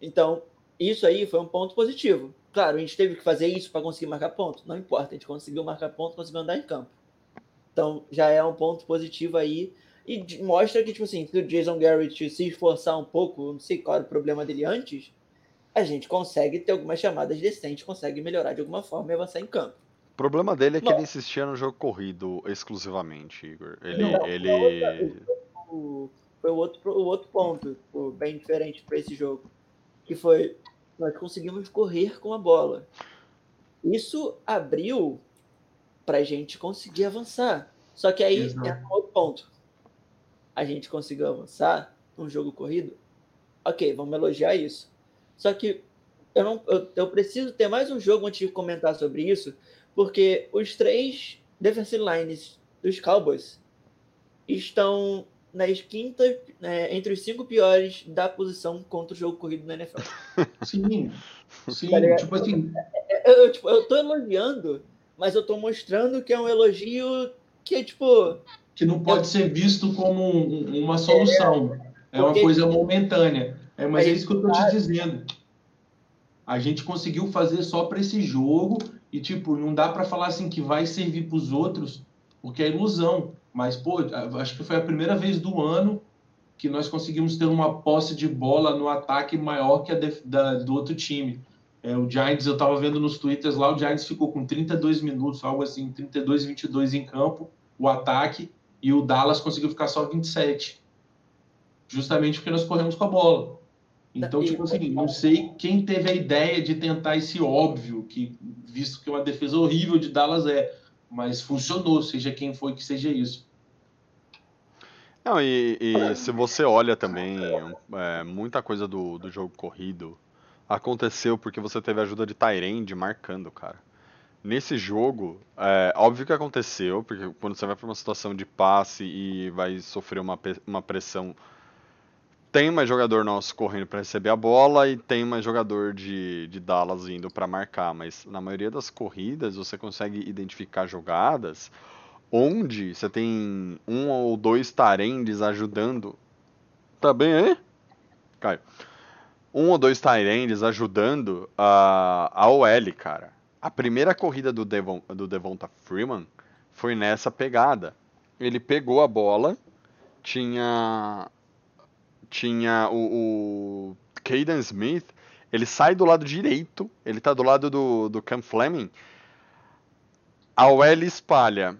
Então, isso aí foi um ponto positivo. Claro, a gente teve que fazer isso para conseguir marcar ponto. Não importa, a gente conseguiu marcar ponto, conseguiu andar em campo. Então já é um ponto positivo aí. E mostra que, tipo assim, se o Jason Garrett se esforçar um pouco, não sei qual era o problema dele antes, a gente consegue ter algumas chamadas decentes, consegue melhorar de alguma forma e avançar em campo. O problema dele é que Não. ele insistia no jogo corrido exclusivamente, Igor. Ele. Não, ele... Foi o outro, o outro ponto, bem diferente para esse jogo. que foi nós conseguimos correr com a bola. Isso abriu para a gente conseguir avançar. Só que aí Exato. é um outro ponto. A gente conseguiu avançar num jogo corrido. Ok, vamos elogiar isso. Só que eu, não, eu, eu preciso ter mais um jogo antes de comentar sobre isso, porque os três defensive lines dos Cowboys estão nas quintas, né, entre os cinco piores da posição contra o jogo corrido na NFL. Sim, sim. Tá tipo assim, Eu, eu, tipo, eu tô elogiando, mas eu tô mostrando que é um elogio que, tipo, que não pode ser visto como um- uma solução. É uma Porque- coisa momentânea. É, mas é isso que eu tô te dizendo. A gente conseguiu fazer só para esse jogo e, tipo, não dá para falar assim que vai servir para os outros, porque é ilusão. Mas, pô, acho que foi a primeira vez do ano que nós conseguimos ter uma posse de bola no ataque maior que a def- da- do outro time. É, o Giants, eu tava vendo nos twitters lá, o Giants ficou com 32 minutos, algo assim, 32, 22 em campo, o ataque, e o Dallas conseguiu ficar só 27. Justamente porque nós corremos com a bola. Então, E- tipo assim, não sei quem teve a ideia de tentar esse óbvio, que visto que uma defesa horrível de Dallas é, mas funcionou, seja quem foi que seja isso. Não, e, e se você olha também, é, muita coisa do, do jogo corrido aconteceu porque você teve a ajuda de Tyrande marcando, cara. Nesse jogo, é, óbvio que aconteceu, porque quando você vai para uma situação de passe e vai sofrer uma, uma pressão, tem mais jogador nosso correndo para receber a bola e tem mais jogador de, de Dallas indo para marcar, mas na maioria das corridas você consegue identificar jogadas onde você tem um ou dois tarendes ajudando. Tá bem aí? Caio. Um ou dois tarendes ajudando a, a OL, cara. A primeira corrida do, Devon, do Devonta Freeman foi nessa pegada. Ele pegou a bola, tinha tinha o, o Caden Smith, ele sai do lado direito, ele tá do lado do, do Cam Fleming, a OL espalha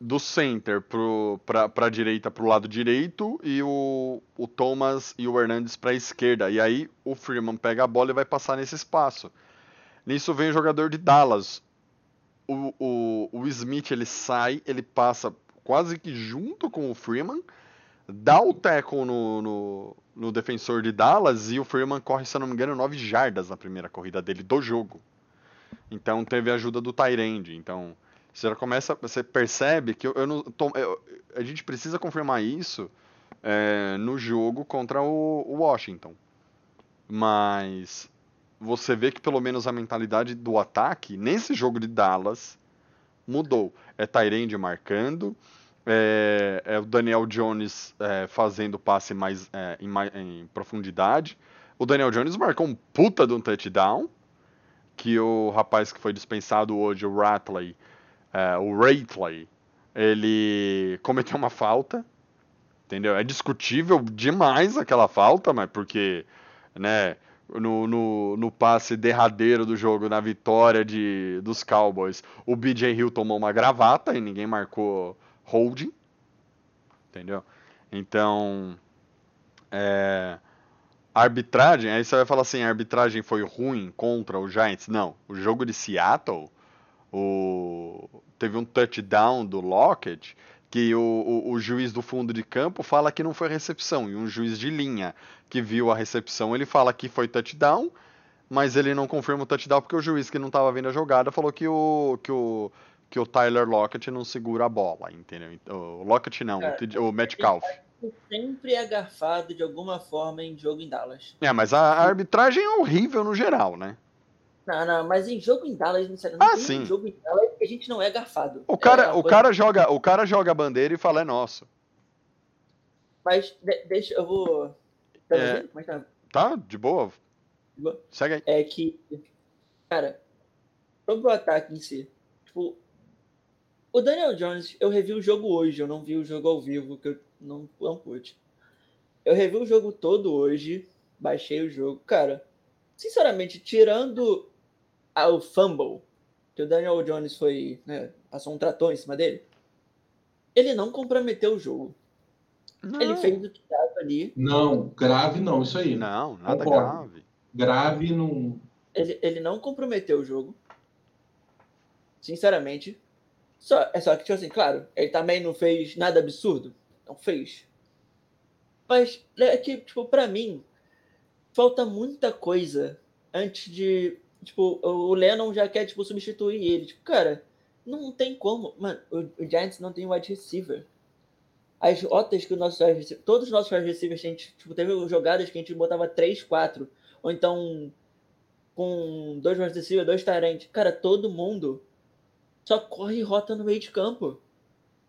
do center pro, pra, pra direita pro lado direito e o, o Thomas e o Hernandes pra esquerda. E aí o Freeman pega a bola e vai passar nesse espaço. Nisso vem o jogador de Dallas. O, o, o Smith ele sai, ele passa quase que junto com o Freeman, dá o tackle no, no, no defensor de Dallas e o Freeman corre, se eu não me engano, 9 jardas na primeira corrida dele do jogo. Então teve a ajuda do Tyrande. Então você já começa, você percebe que eu, eu não, tô- eu- a gente precisa confirmar isso é, no jogo contra o, o Washington. Mas você vê que pelo menos a mentalidade do ataque nesse jogo de Dallas mudou. É Tyrande marcando, é, é o Daniel Jones é, fazendo passe mais, é, em, em profundidade. O Daniel Jones marcou um puta de um touchdown que o rapaz que foi dispensado hoje, o Ratley, é, o Ratley, ele cometeu uma falta, entendeu? É discutível demais aquela falta, mas porque, né, no, no, no passe derradeiro do jogo, na vitória de, dos Cowboys, o BJ Hill tomou uma gravata e ninguém marcou holding, entendeu? Então, é, arbitragem, aí você vai falar assim, a arbitragem foi ruim contra o Giants? Não, o jogo de Seattle, o, teve um touchdown do Lockett que o, o, o juiz do fundo de campo fala que não foi recepção, e um juiz de linha que viu a recepção, ele fala que foi touchdown, mas ele não confirma o touchdown porque o juiz que não estava vendo a jogada falou que o, que o, que o Tyler Lockett não segura a bola, entendeu? Então, O Lockett não, o, TJ o Metcalf. sempre é garfado de alguma forma em jogo em Dallas. É, mas a, a arbitragem é horrível no geral, né? Não, não, mas em jogo em Dallas, não, sei, não Ah, sim. jogo em Dallas que a gente não é garfado. O cara, É o coisa- cara joga, o cara joga a bandeira e fala é nosso. Mas de- deixa, eu vou. Tá É. é tá? Tá? De boa? De boa? Segue aí. É que, cara, sobre o ataque em si, tipo, o Daniel Jones, eu revi o jogo hoje, eu não vi o jogo ao vivo, que eu não, não pude. Eu revi o jogo todo hoje, baixei o jogo. Cara, sinceramente, tirando o fumble, que o Daniel Jones foi, né, passou um trator em cima dele, ele não comprometeu o jogo. Ele Não. fez o que dava, ali. Não, grave não, isso aí. Não, nada Concordo. grave. Grave não. Ele, ele não comprometeu o jogo. Sinceramente. Só, é só que, tipo assim, claro, ele também não fez nada absurdo. Não fez. Mas é que, tipo, pra mim, falta muita coisa antes de. Tipo, o Lennon já quer, tipo, substituir ele. Tipo, cara, não tem como. Mano, o, o Giants não tem wide receiver. As rotas que o nosso todos os nossos wide receivers, a gente, tipo, teve jogadas que a gente botava 3, 4. Ou então com dois wide receivers, dois tarentes. Cara, todo mundo só corre rota no meio de campo.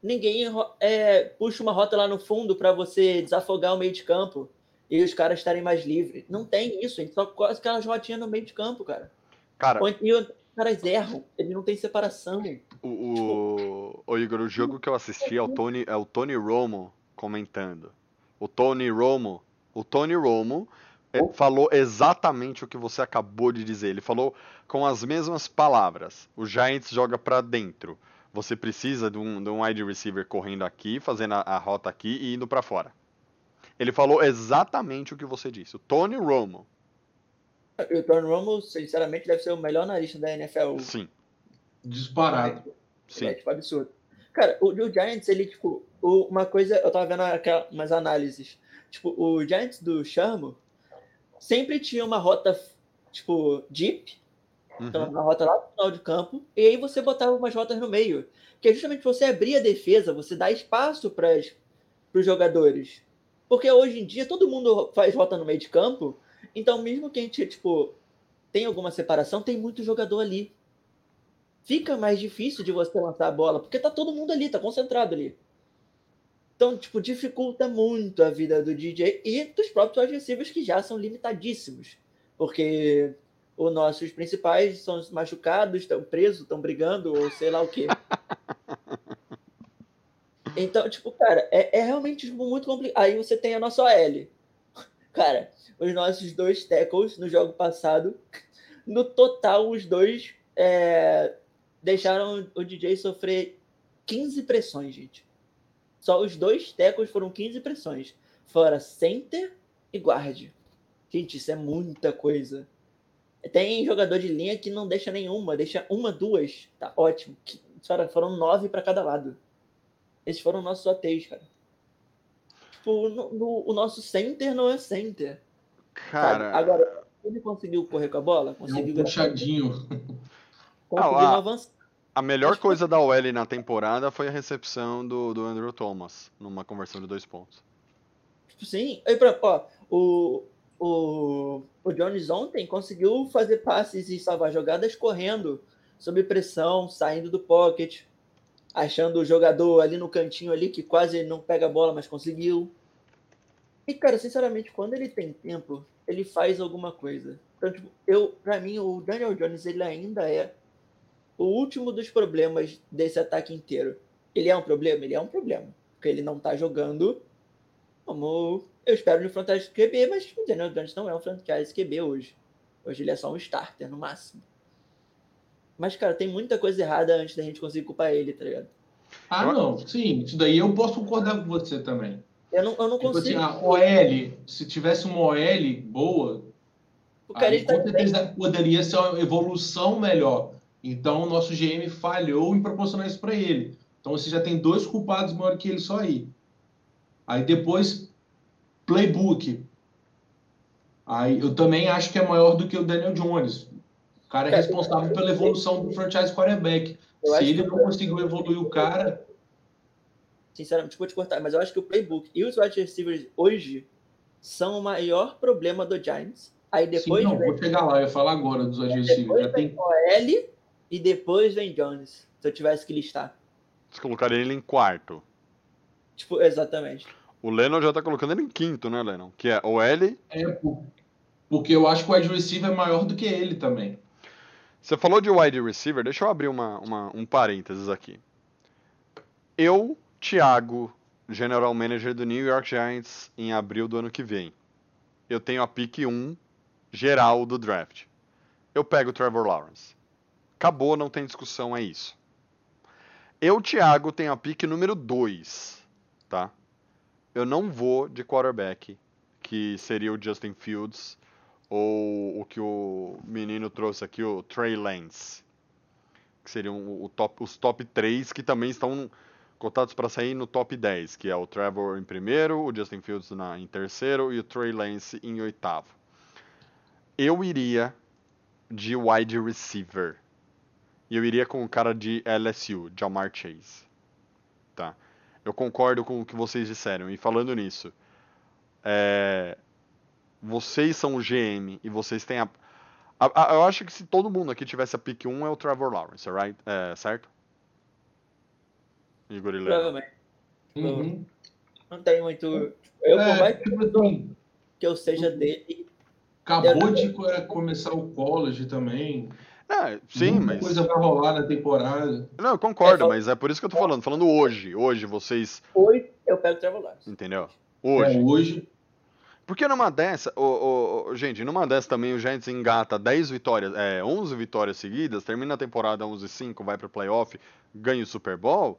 Ninguém é, puxa uma rota lá no fundo para você desafogar o meio de campo e os caras estarem mais livres. Não tem isso, a gente só corre aquelas rotinhas no meio de campo, cara. Cara, E os caras erram, eles não têm separação. o, o, o Igor, o jogo que eu assisti é o Tony, é o Tony Romo comentando. O Tony Romo, o Tony Romo falou exatamente o que você acabou de dizer. Ele falou com as mesmas palavras. O Giants joga pra dentro. Você precisa de um, de um wide receiver correndo aqui, fazendo a, a rota aqui e indo pra fora. Ele falou exatamente o que você disse. O Tony Romo. E o Tony Romo, sinceramente, deve ser o melhor analista da NFL. Sim, Disparado. sim. É, tipo, absurdo. Cara, o, o Giants, ele, tipo, o- uma coisa, eu tava vendo aquela, umas análises. Tipo, o Giants do Chamo sempre tinha uma rota, tipo, deep, então, Uhum. uma rota lá no final de campo, e aí você botava umas rotas no meio. Que é justamente você abrir a defesa, você dá espaço para os jogadores. Porque hoje em dia todo mundo faz rota no meio de campo, então mesmo que a gente, tipo, tem alguma separação, tem muito jogador ali. Fica mais difícil de você lançar a bola, porque tá todo mundo ali, tá concentrado ali. Então, tipo, dificulta muito a vida do DJ e dos próprios receivers que já são limitadíssimos. Porque os nossos principais são machucados, estão presos, estão brigando, ou sei lá o quê. Então, tipo, cara, é, é realmente tipo, muito complicado. Aí você tem a nossa OL. Cara, os nossos dois tackles no jogo passado, no total, os dois é, deixaram o DJ sofrer 15 pressões, gente. Só os dois tackles foram 15 pressões. Fora center e guard. Gente, isso é muita coisa. Tem jogador de linha que não deixa nenhuma, deixa uma, duas. Tá ótimo. Cara, foram nove para cada lado. Esses foram nossos OTs, cara. Tipo, no- no- o nosso center não é center. sabe? Cara, Agora, ele conseguiu correr com a bola? É um Conseguiu, puxadinho. Conseguiu ah. avançar. A melhor acho que- coisa da OL na temporada foi a recepção do, do Andrew Thomas numa conversão de dois pontos. Tipo, Sim, aí, pra- ó, o, o, o Jones ontem conseguiu fazer passes e salvar jogadas correndo, sob pressão, saindo do pocket, achando o jogador ali no cantinho ali que quase não pega a bola, mas conseguiu. E, cara, sinceramente, quando ele tem tempo, ele faz alguma coisa. Então, tipo, eu, pra mim, o Daniel Jones, ele ainda é o último dos problemas desse ataque inteiro. Ele é um problema? Ele é um problema. Porque ele não tá jogando como eu espero no franchise QB, mas o Daniel Jones não é um franchise QB hoje. Hoje ele é só um starter, no máximo. Mas, cara, tem muita coisa errada antes da gente conseguir culpar ele, tá ligado? Ah, não. Sim, isso daí eu posso concordar com você também. Eu não, eu não Tipo assim, consigo. a OL, se tivesse uma OL boa, o cara aí tá com certeza poderia ser uma evolução melhor. Então o nosso GM falhou em proporcionar isso para ele. Então você já tem dois culpados maior que ele só aí. Aí depois, playbook. Aí eu também acho que é maior do que o Daniel Jones. O cara é É, responsável pela evolução do franchise quarterback. Se ele não conseguiu evoluir o cara, Sinceramente, vou te cortar, mas eu acho que o playbook e os wide receivers hoje são o maior problema do Giants. Aí depois sim, não, vem, vou chegar lá, eu ia falar agora dos adversários. depois Já tem OL e depois vem Jones. Se eu tivesse que listar. Você colocaria ele em quarto. Tipo, exatamente. O Lennon já tá colocando ele em quinto, né, Lennon? Que é OL. É, por- porque eu acho que o wide receiver é maior do que ele também. Você falou de wide receiver, deixa eu abrir uma, uma- um parênteses aqui. Eu, Thiago, General Manager do New York Giants, em abril do ano que vem. Eu tenho a pick 1 geral do draft. Eu pego o Trevor Lawrence. Acabou, não tem discussão, é isso. Eu, Thiago, tenho a pick número 2, tá? eu não vou de quarterback, que seria o Justin Fields, ou o que o menino trouxe aqui, o Trey Lance. Que seriam top, os top 3 que também estão cotados para sair no top 10, que é o Trevor em primeiro, o Justin Fields na, em terceiro e o Trey Lance em oitavo. Eu iria de wide receiver. E eu iria com o cara de LSU, Jamar Chase. Tá? Eu concordo com o que vocês disseram. E falando nisso, é, vocês são o GM e vocês têm a, a, a, Eu acho que se todo mundo aqui tivesse a pick 1 é o Trevor Lawrence, right? É, certo? Igor e. Provavelmente. Uhum. Não tem muito. Eu, por É, mais tipo assim, que eu seja dele, acabou de co- começar o college também. É, sim, Muita mas. coisa vai rolar na temporada. Não, eu concordo, É, mas é por isso que eu tô falando. Falando hoje. Hoje vocês. hoje eu pego o Trevor Lawrence. Entendeu? É, Hoje. hoje Porque numa dessa, ô, ô, gente, numa dessa também o Giants engata 10 vitórias, é, 11 vitórias seguidas, termina a temporada 11-5, vai pro playoff, ganha o Super Bowl.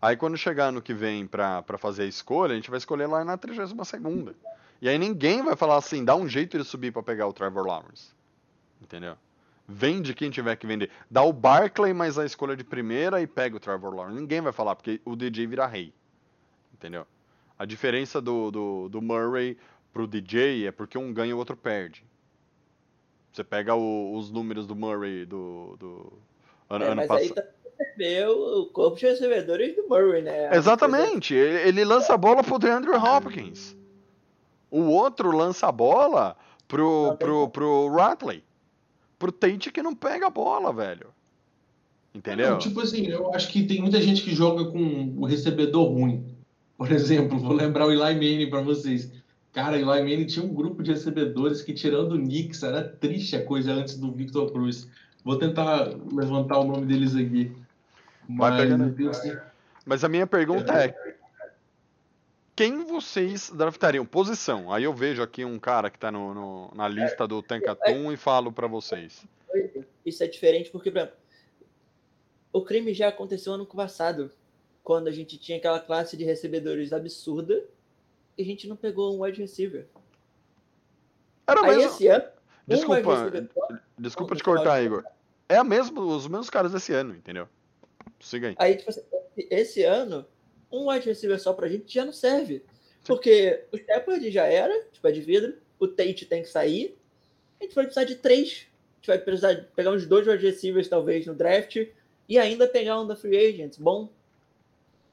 Aí quando chegar no que vem pra, pra fazer a escolha, a gente vai escolher lá na 32 segunda. E aí ninguém vai falar assim, dá um jeito de subir pra pegar o Trevor Lawrence. Entendeu? Vende quem tiver que vender. Dá o Barkley mais a escolha de primeira e pega o Trevor Lawrence. Ninguém vai falar, porque o DJ vira rei. Entendeu? A diferença do, do, do Murray pro DJ é porque um ganha e o outro perde. Você pega o- os números do Murray do, do ano, É, ano mas aí passado. tá percebeu o corpo de recebedores do Murray, né? Exatamente, ele, ele lança a bola pro DeAndre Hopkins. O outro lança a bola pro, pro, como. pro Ratley. Pro Tate que não pega a bola, velho. Entendeu? Não, tipo assim, eu acho que tem muita gente que joga com o recebedor ruim. Por exemplo, vou lembrar o Eli Manning para vocês. Cara, o Eli Manning tinha um grupo de recebedores que, tirando o Knicks, era triste a coisa antes do Victor Cruz. Vou tentar levantar o nome deles aqui. Mas Mas a minha pergunta é: quem vocês draftariam? Posição. Aí eu vejo aqui um cara que tá no, no- na lista do Tenkatum e falo pra vocês. Isso é diferente porque, por exemplo, o crime já aconteceu ano passado, quando a gente tinha aquela classe de recebedores absurda e a gente não pegou um wide receiver. Era Aí mesmo. esse ano, um Desculpa, receiver só, desculpa te cortar. Igor. É a mesma, os mesmos caras desse ano, entendeu? Siga aí. Aí, tipo assim, esse ano, um wide receiver só pra gente já não serve. Porque o Shepard já era, tipo, é de vidro, o Tate tem que sair, a gente vai precisar de três. A gente vai precisar pegar uns dois wide receivers, talvez, no draft, e ainda pegar um da Free Agents. Bom,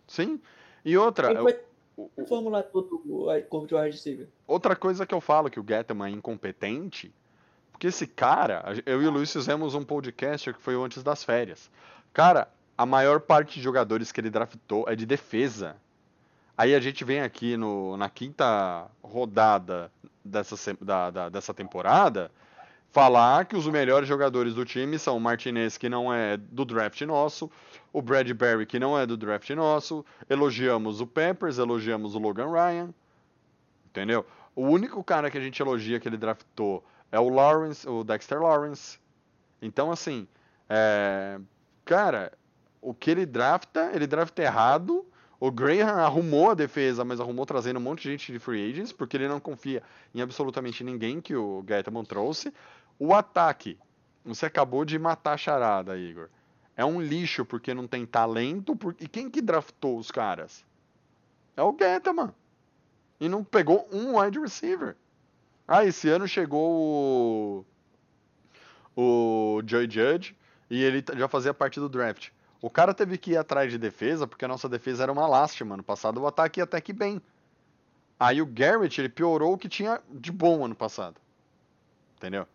Sim. E outra, gente vai formular tudo o corpo de wide receiver. outra coisa que eu falo que o Gettman é incompetente, porque esse cara, eu e o Luiz fizemos um podcast que foi antes das férias. Cara, a maior parte de jogadores que ele draftou é de defesa. Aí a gente vem aqui no, na quinta rodada dessa, da- da- dessa temporada falar que os melhores jogadores do time são o Martinez, que não é do draft nosso, o Bradbury, que não é do draft nosso, elogiamos o Peppers, elogiamos o Logan Ryan, entendeu? O único cara que a gente elogia que ele draftou é o Lawrence, o Dexter Lawrence. Então, assim, é, cara, o que ele drafta, ele drafta errado. O Graham arrumou a defesa, mas arrumou trazendo um monte de gente de free agents, porque ele não confia em absolutamente ninguém que o Gettman trouxe. O ataque, você acabou de matar a charada, Igor. É um lixo porque não tem talento. Por... E quem que draftou os caras? É o Gettman. E não pegou um wide receiver. Ah, esse ano chegou o, o Joy Judge e ele já fazia parte do draft. O cara teve que ir atrás de defesa porque a nossa defesa era uma lástima. Ano passado o ataque ia até que bem. Aí o Garrett, ele piorou o que tinha de bom ano passado. Entendeu?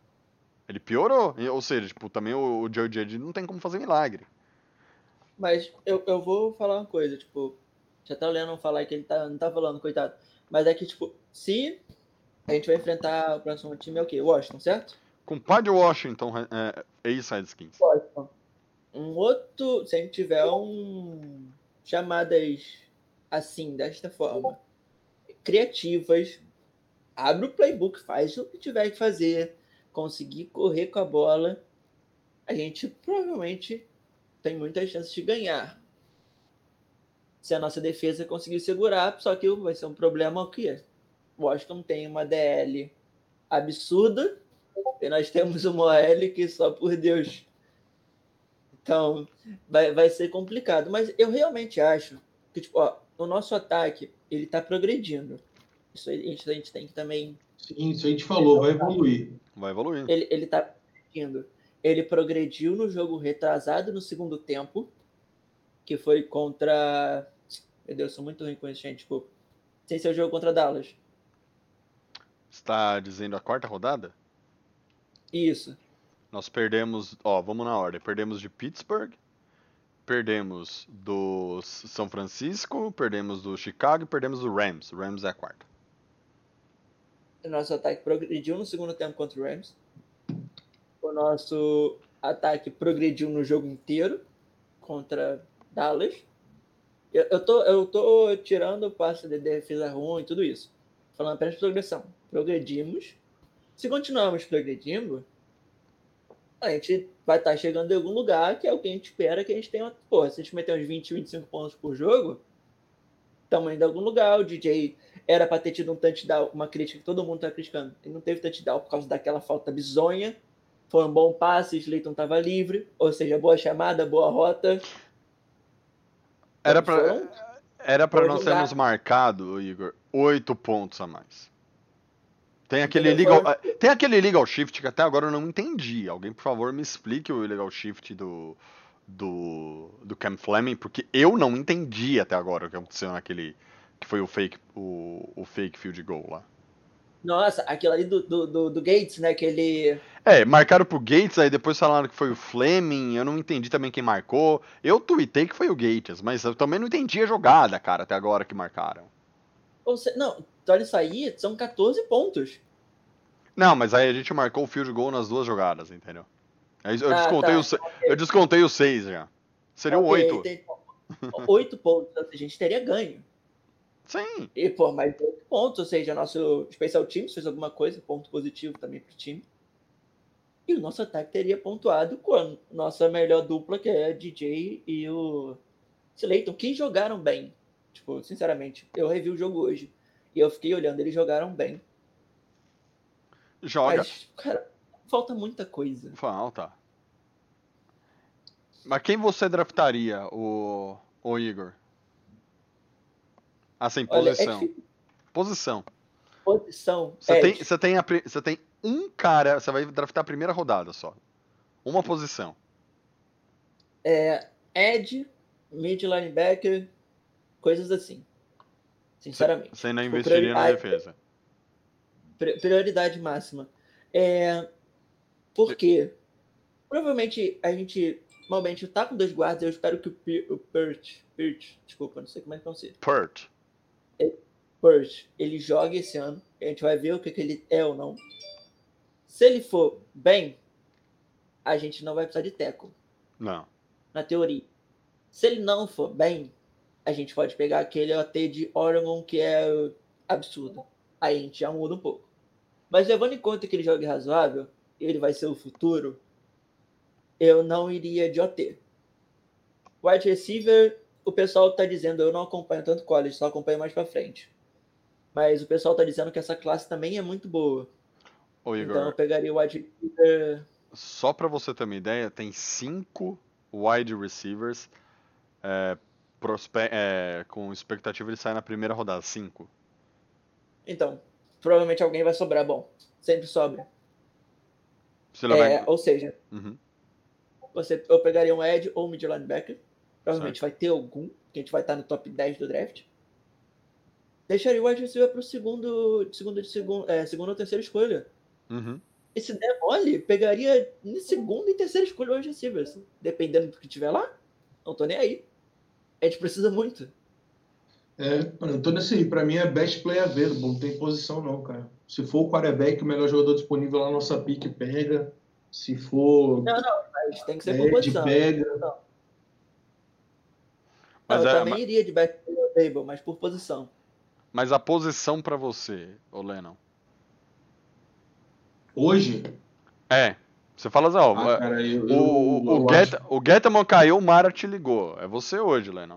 Ele piorou. Ou seja, tipo, também o, o Joe Judge não tem como fazer milagre. Mas eu, eu vou falar uma coisa, tipo, já tá olhando falar que ele tá, não tá falando, coitado. Mas é que, tipo, se a gente vai enfrentar o próximo time, é o quê? Washington, certo? Compadre Washington, é, é, A-Side Skins. Washington. Um outro, se a gente tiver um chamadas assim, desta forma, criativas, abre o playbook, faz o que tiver que fazer, conseguir correr com a bola, a gente provavelmente tem muitas chances de ganhar. se a nossa defesa conseguir segurar, só que vai ser um problema o quê? Washington tem uma DL absurda e nós temos uma OL que só por Deus. Então, vai, vai ser complicado. Mas eu realmente acho que, tipo, ó, o nosso ataque, ele tá progredindo. Isso a gente, a gente tem que também... Sim, isso a gente falou, vai evoluir. Vai evoluir. Ele, ele tá progredindo. Ele progrediu no jogo retrasado no segundo tempo, que foi contra... Meu Deus, eu sou muito ruim com isso, gente, desculpa. Sem ser o jogo contra Dallas. Está dizendo a quarta rodada? Isso. Nós perdemos, ó, vamos na ordem. Perdemos de Pittsburgh, perdemos do São Francisco, perdemos do Chicago e perdemos do Rams. O Rams é a quarta. O nosso ataque progrediu no segundo tempo contra o Rams. O nosso ataque progrediu no jogo inteiro contra Dallas. Eu, eu, tô, eu tô tirando o passe de defesa ruim e tudo isso. Falando apenas de progressão. Progredimos. Se continuarmos progredindo, a gente vai estar chegando em algum lugar que é o que a gente espera que a gente tenha. Pô, se a gente meter uns 20, 25 pontos por jogo, estamos indo em algum lugar. O DJ era para ter tido um touchdown, uma crítica que todo mundo tá criticando. Ele não teve touchdown por causa daquela falta bizonha. Foi um bom passe, Slayton estava livre, ou seja, boa chamada, boa rota. Era pra, foram- era pra foram nós termos marcado, Igor, oito pontos a mais. Tem aquele, legal, tem aquele legal shift que até agora eu não entendi. Alguém, por favor, me explique o legal shift do, do, do Cam Fleming, porque eu não entendi até agora o que aconteceu naquele. que foi o fake, o, o fake field goal lá. Nossa, aquilo ali do, do, do, do Gates, né? Que ele. É, marcaram pro Gates, aí depois falaram que foi o Fleming, eu não entendi também quem marcou. Eu tuitei que foi o Gates, mas eu também não entendi a jogada, cara, até agora que marcaram. Ou se, não, olha isso aí, são 14 pontos. Não, mas aí a gente marcou o field goal nas duas jogadas, entendeu? Aí eu Ah, descontei tá, o eu descontei os seis já. Seriam oito. tem- Oito pontos, a gente teria ganho. Sim. E, pô, mais oito pontos, ou seja, nosso Special Teams fez alguma coisa, ponto positivo também pro time. E o nosso ataque teria pontuado com a nossa melhor dupla, que é a DJ e o Slayton, que jogaram bem. Tipo, sinceramente, eu revi o jogo hoje. E eu fiquei olhando, eles jogaram bem. Joga. Mas, cara, falta muita coisa. Falta. Mas quem você draftaria, o, o Igor? Assim, Olha, é posição. difícil. Posição. Posição. Você tem, edge. você, tem a pri- você tem um cara, você vai draftar a primeira rodada só. Uma posição. É, Ed, mid linebacker, coisas assim. Sinceramente. Você ainda Tipo, investiria na defesa. Pri- Prioridade máxima. É, porque provavelmente a gente. Normalmente tá com dois guardas, eu espero que o, Pi- o Pert, Pert, desculpa, não sei como é que pronuncia. Pert. Pert, ele joga esse ano. A gente vai ver o que, que ele é ou não. Se ele for bem, a gente não vai precisar de tackle. Não. na teoria. Se ele não for bem, a gente pode pegar aquele OT de Oregon que é absurdo. Aí a gente já muda um pouco. Mas levando em conta que ele joga razoável, ele vai ser o futuro, eu não iria de OT. Wide receiver, o pessoal tá dizendo, eu não acompanho tanto college, só acompanho mais pra frente. Mas o pessoal tá dizendo que essa classe também é muito boa. Ô, Igor, Então eu pegaria o wide receiver. só pra você ter uma ideia, tem cinco wide receivers é, prospe- é, com expectativa de sair na primeira rodada. Cinco. Então, provavelmente alguém vai sobrar bom. Sempre sobra. Você É, ou seja, Uhum. você, eu pegaria um Ed ou um mid linebacker. Provavelmente vai ter algum, que a gente vai estar no top 10 do draft. Deixaria o wide receiver pro segundo, segundo, de segundo, é, segunda ou terceira escolha. Uhum. E se der mole, pegaria em segunda e terceira escolha o wide receiver. Dependendo do que tiver lá. Não tô nem aí. A gente precisa muito. É, mano, eu tô nesse aí. Pra mim é best play available, não tem posição não, cara. Se for o quarterback, o melhor jogador disponível lá na nossa pique, pega. Se for Não, não, mas tem que ser por posição. pega. Não, Mas, eu é- também iria de back table, mas por posição. mas a posição pra você, ô Lennon. Hoje, É. Você fala assim, ó. ah, cara, eu, o, eu, o, eu o, acho- Get, o Getman caiu, o Mara te ligou. É você hoje, Lennon.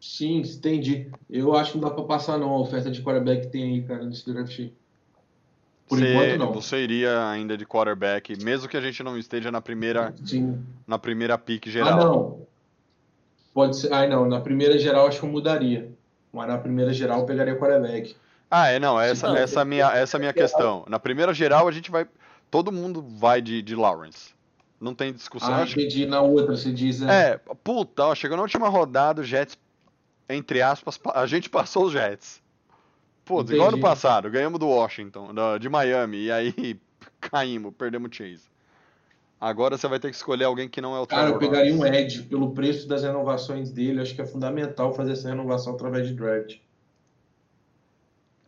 Sim, entendi. Eu acho que não dá pra passar não a oferta de quarterback que tem aí, cara, nesse draft. Por Você- enquanto não. Você iria ainda de quarterback, mesmo que a gente não esteja na primeira, Sim. na primeira pick Ah, geral. não. Pode ser. Ah, não. Na primeira geral acho que eu mudaria. Mas na primeira geral eu pegaria quarterback. Ah, é, não, essa, essa, é a minha, essa é a minha questão. Na primeira geral, a gente vai. Todo mundo vai de, de Lawrence. Não tem discussão. Ah, Acho que- entendi. Na outra você diz, né? é, puta, ó, chegou na última rodada, o Jets, entre aspas, pa- a gente passou os Jets. Putz, igual ano Entendi. passado, ganhamos do Washington, de Miami, e aí caímos, perdemos o Chase. Agora você vai ter que escolher alguém que não é o Cara, eu pegaria um. Edge pelo preço das renovações dele. Acho que é fundamental fazer essa renovação através de draft.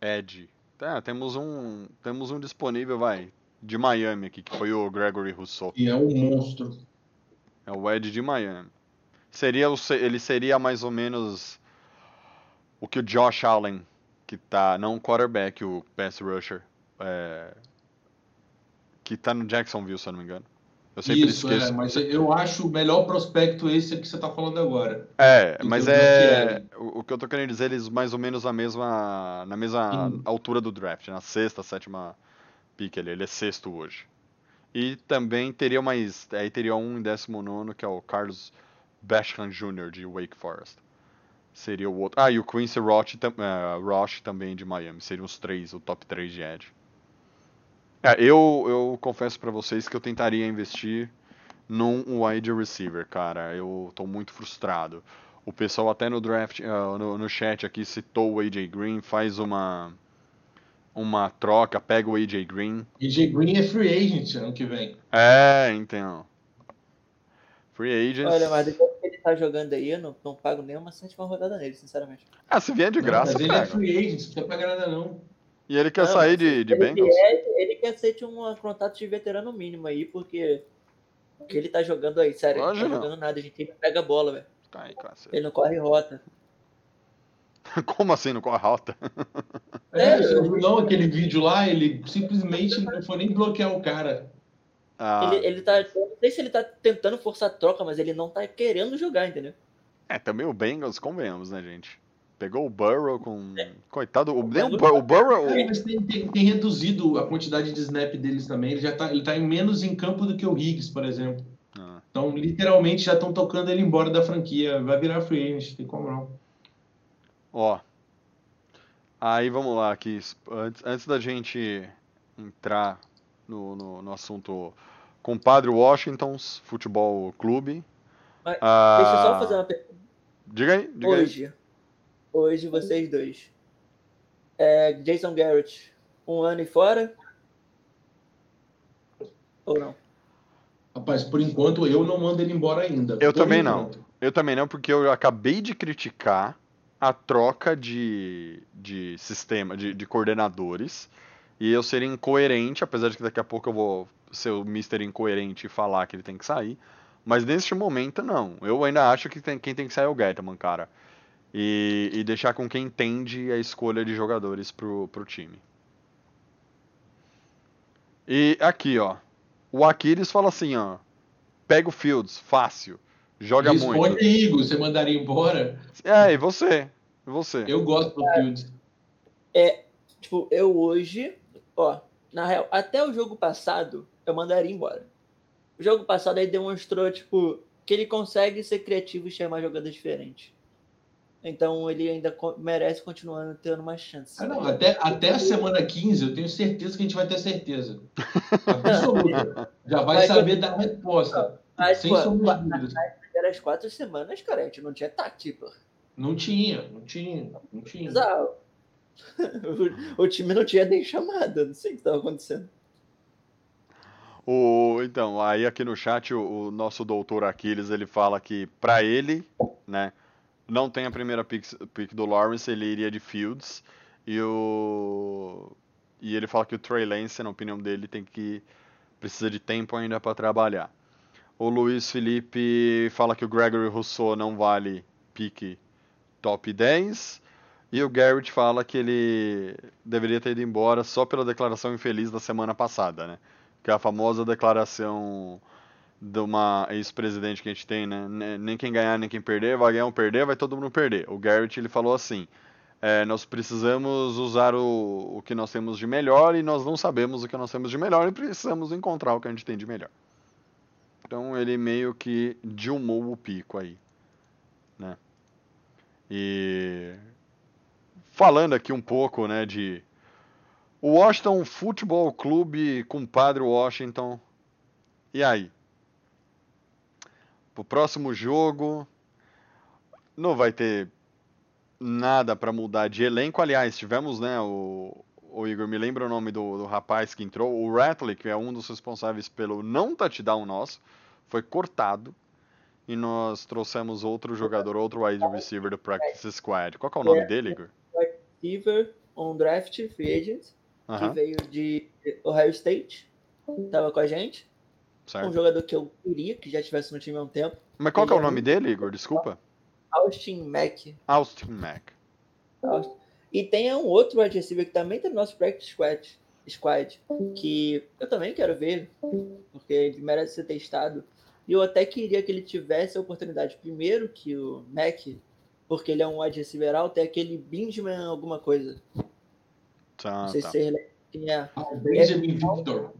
Ed. Tá, temos um, temos um disponível, vai, de Miami aqui, que foi o Gregory Rousseau. E é um monstro. É o Ed de Miami. Seria o, ele seria mais ou menos o que o Josh Allen, que tá, não o quarterback, o pass rusher, é, que tá no Jacksonville, se eu não me engano. Eu sempre Isso, esqueço. é. Mas eu acho o melhor prospecto esse que você tá falando agora. É, mas é. O, o que eu tô querendo dizer, eles mais ou menos na mesma, na mesma Sim. altura do draft, na sexta, sétima pick ali. Ele é sexto hoje. E também teria mais. Aí teria um em décimo nono, que é o Carlos Basham Jr. de Wake Forest. Seria o outro. Ah, e o Quincy Roche, eh, Roche também de Miami. Seriam os três, o top 3 de Edge. É, eu, eu confesso pra vocês que eu tentaria investir num wide receiver, cara. Eu tô muito frustrado. O pessoal até no draft, ah, no, no chat aqui citou o AJ Green, faz uma uma troca, pega o AJ Green. AJ Green é free agent ano que vem. É, então. Free agents. Olha, mas depois que ele tá jogando aí, eu não, não pago nenhuma sétima rodada nele, sinceramente. Ah, se vier de Não, graça, mas ele é pega. free agent, não pagar nada não. E ele quer Não, sair de, de ele Bengals? quer- ele quer ser um contato de veterano mínimo aí, porque o que ele tá jogando aí, sério, ele não tá não. jogando nada, a gente não pega a bola, velho. Cacete. Ele não corre rota. Como assim, não corre rota? É, É, não aquele vídeo lá, ele simplesmente não foi nem bloquear o cara. Ah, Ele, ele tá. Não sei se ele tá tentando forçar a troca, mas ele não tá querendo jogar, entendeu? É, também o Bengals, convenhamos, né, gente? Pegou o Burrow com. É. Coitado, o, nem o, Bur- o Burrow. É, mas tem, tem- tem reduzido a quantidade de snap deles também. Ele já tá, ele tá em menos em campo do que o Higgs, por exemplo. Ah. Então, literalmente, já estão tocando ele embora da franquia. Vai virar free agent, tem como não. Ó. Aí vamos lá aqui. Antes, antes da gente entrar no, no, no assunto Compadre Washington's Futebol Clube. Mas ah, Deixa eu só fazer uma pergunta. Diga aí, diga aí. Hoje, hoje vocês dois. É, Jason Garrett, um ano e fora? Ou não? Rapaz, por enquanto, eu não mando ele embora ainda. Eu Por também não. enquanto. Eu também não, porque eu acabei de criticar a troca de, de sistema, de, de coordenadores. E eu seria incoerente, apesar de que daqui a pouco eu vou ser o Mr. Incoerente e falar que ele tem que sair. Mas neste momento, não. Eu ainda acho que tem- quem tem que sair é o Gettman, cara. E, e deixar com quem entende a escolha de jogadores pro, pro time. E aqui, ó. O Aquiles fala assim, ó. Pega o Fields, fácil. Joga Responde muito. aí, Igor. Você mandaria embora? É, e você? E você? Eu gosto do Fields. Tipo, eu hoje, ó, na real, até o jogo passado, eu mandaria embora. O jogo passado aí demonstrou, tipo, que ele consegue ser criativo e chamar jogadas diferentes. Então ele ainda merece continuar tendo uma chance. Ah, não, até, até a semana 15, eu tenho certeza que a gente vai ter certeza. Absoluta. Já vai Mas saber eu- da resposta. Mas, sem pô, sombra de dúvidas. Primeiras quatro semanas, cara, a gente não tinha tática. Não tinha, não tinha, não tinha. Bizarro. O, o time não tinha nem chamada, não sei o que estava acontecendo. O, então, aí aqui no chat o, o nosso doutor Aquiles, ele fala que pra ele, né, não tem a primeira pick, pick do Lawrence, ele iria de Fields e o e ele fala que o Trey Lance, na opinião dele, tem que precisa de tempo ainda pra trabalhar. O Luiz Felipe fala que o Gregory Rousseau não vale pick top 10 e o Garrett fala que ele deveria ter ido embora só pela declaração infeliz da semana passada, né? Que é a famosa declaração de uma ex-presidente que a gente tem, né? Ne- Nem quem ganhar, nem quem perder, vai ganhar ou perder, vai todo mundo perder. O Garrett ele falou assim: é, nós precisamos usar o, o que nós temos de melhor e nós não sabemos o que nós temos de melhor e precisamos encontrar o que a gente tem de melhor. Então ele meio que dilmou o pico aí, né? E falando aqui um pouco, né, de o Washington Futebol Clube, compadre Washington. E aí? Pro próximo jogo, não vai ter nada para mudar de elenco. Aliás, tivemos, né, o, o Igor, me lembra o nome do, do rapaz que entrou, o Ratley, que é um dos responsáveis pelo não touchdown nosso, foi cortado. E nós trouxemos outro jogador, outro wide receiver do practice squad. Qual que é o nome dele, Igor? Receiver, on draft, free agent, que Aham, veio de Ohio State, tava com a gente. Um certo. jogador que eu queria que já estivesse no time há um tempo. Mas qual que é o é nome dele, Igor? Desculpa. Austin Mack. Austin Mack. Austin. E tem um outro wide receiver que também tá no nosso practice squad, squad, que eu também quero ver, porque ele merece ser testado. E eu até queria que ele tivesse a oportunidade primeiro que o Mack, porque ele é um wide receiver alto, é aquele Benjamin alguma coisa. Tá, Não sei tá. se ele é. Ah, o Benjamin Victor.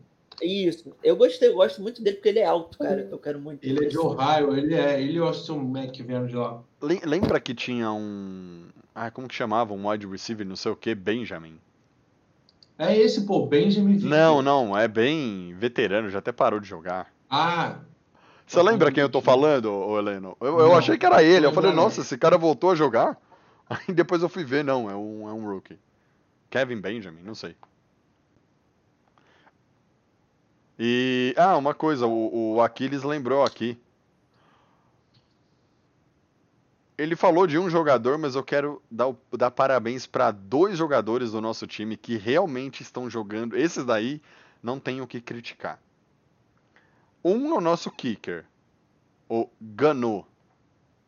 Isso. Eu gostei, eu gosto muito dele porque ele é alto, cara. Eu quero muito. Ele é de Ohio, ele é. Ele e o Austin Mack vieram de lá. Lem- Lembra que tinha um. Ah, como que chamava? Um wide receiver, não sei o que, Benjamin. É esse, pô, Benjamin Victor. Não, não, é bem veterano, já até parou de jogar. Ah, Você lembra quem eu tô falando, ô Heleno? Eu, eu achei que era ele. Eu falei, nossa, esse cara voltou a jogar? Aí depois eu fui ver, não, é um, é um rookie. Kevin Benjamin, não sei. E. Ah, uma coisa, o, o Aquiles lembrou aqui. Ele falou de um jogador, mas eu quero dar, dar parabéns para dois jogadores do nosso time que realmente estão jogando. Esses daí não tem o que criticar. Um é o nosso kicker, o Gano,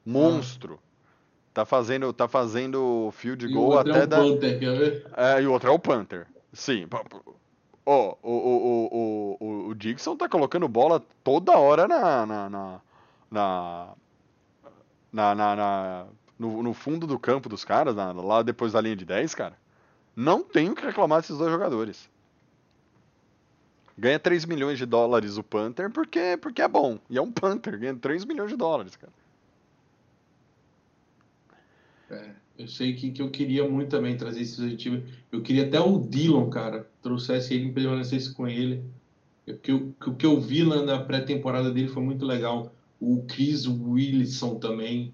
monstro. Tá fazendo, tá fazendo field e goal outro até é o da. Panther, quer ver? É, e o outro é o Panther. Sim. Ó, o, o, o, o, o, Dixon tá colocando bola toda hora na. na, na, na, na, na- na- no, no fundo do campo dos caras, na- lá depois da linha de 10, cara. Não tenho o que reclamar desses dois jogadores. Ganha 3 milhões de dólares o Panther porque, porque é bom. E é um Panther, ganha 3 milhões de dólares, cara. É, eu sei que, que eu queria muito também trazer esse objetivo. Eu queria até o Dillon, cara, trouxesse ele, permanecesse com ele. O que eu, que o que eu vi lá na pré-temporada dele foi muito legal. O Chris Wilson também,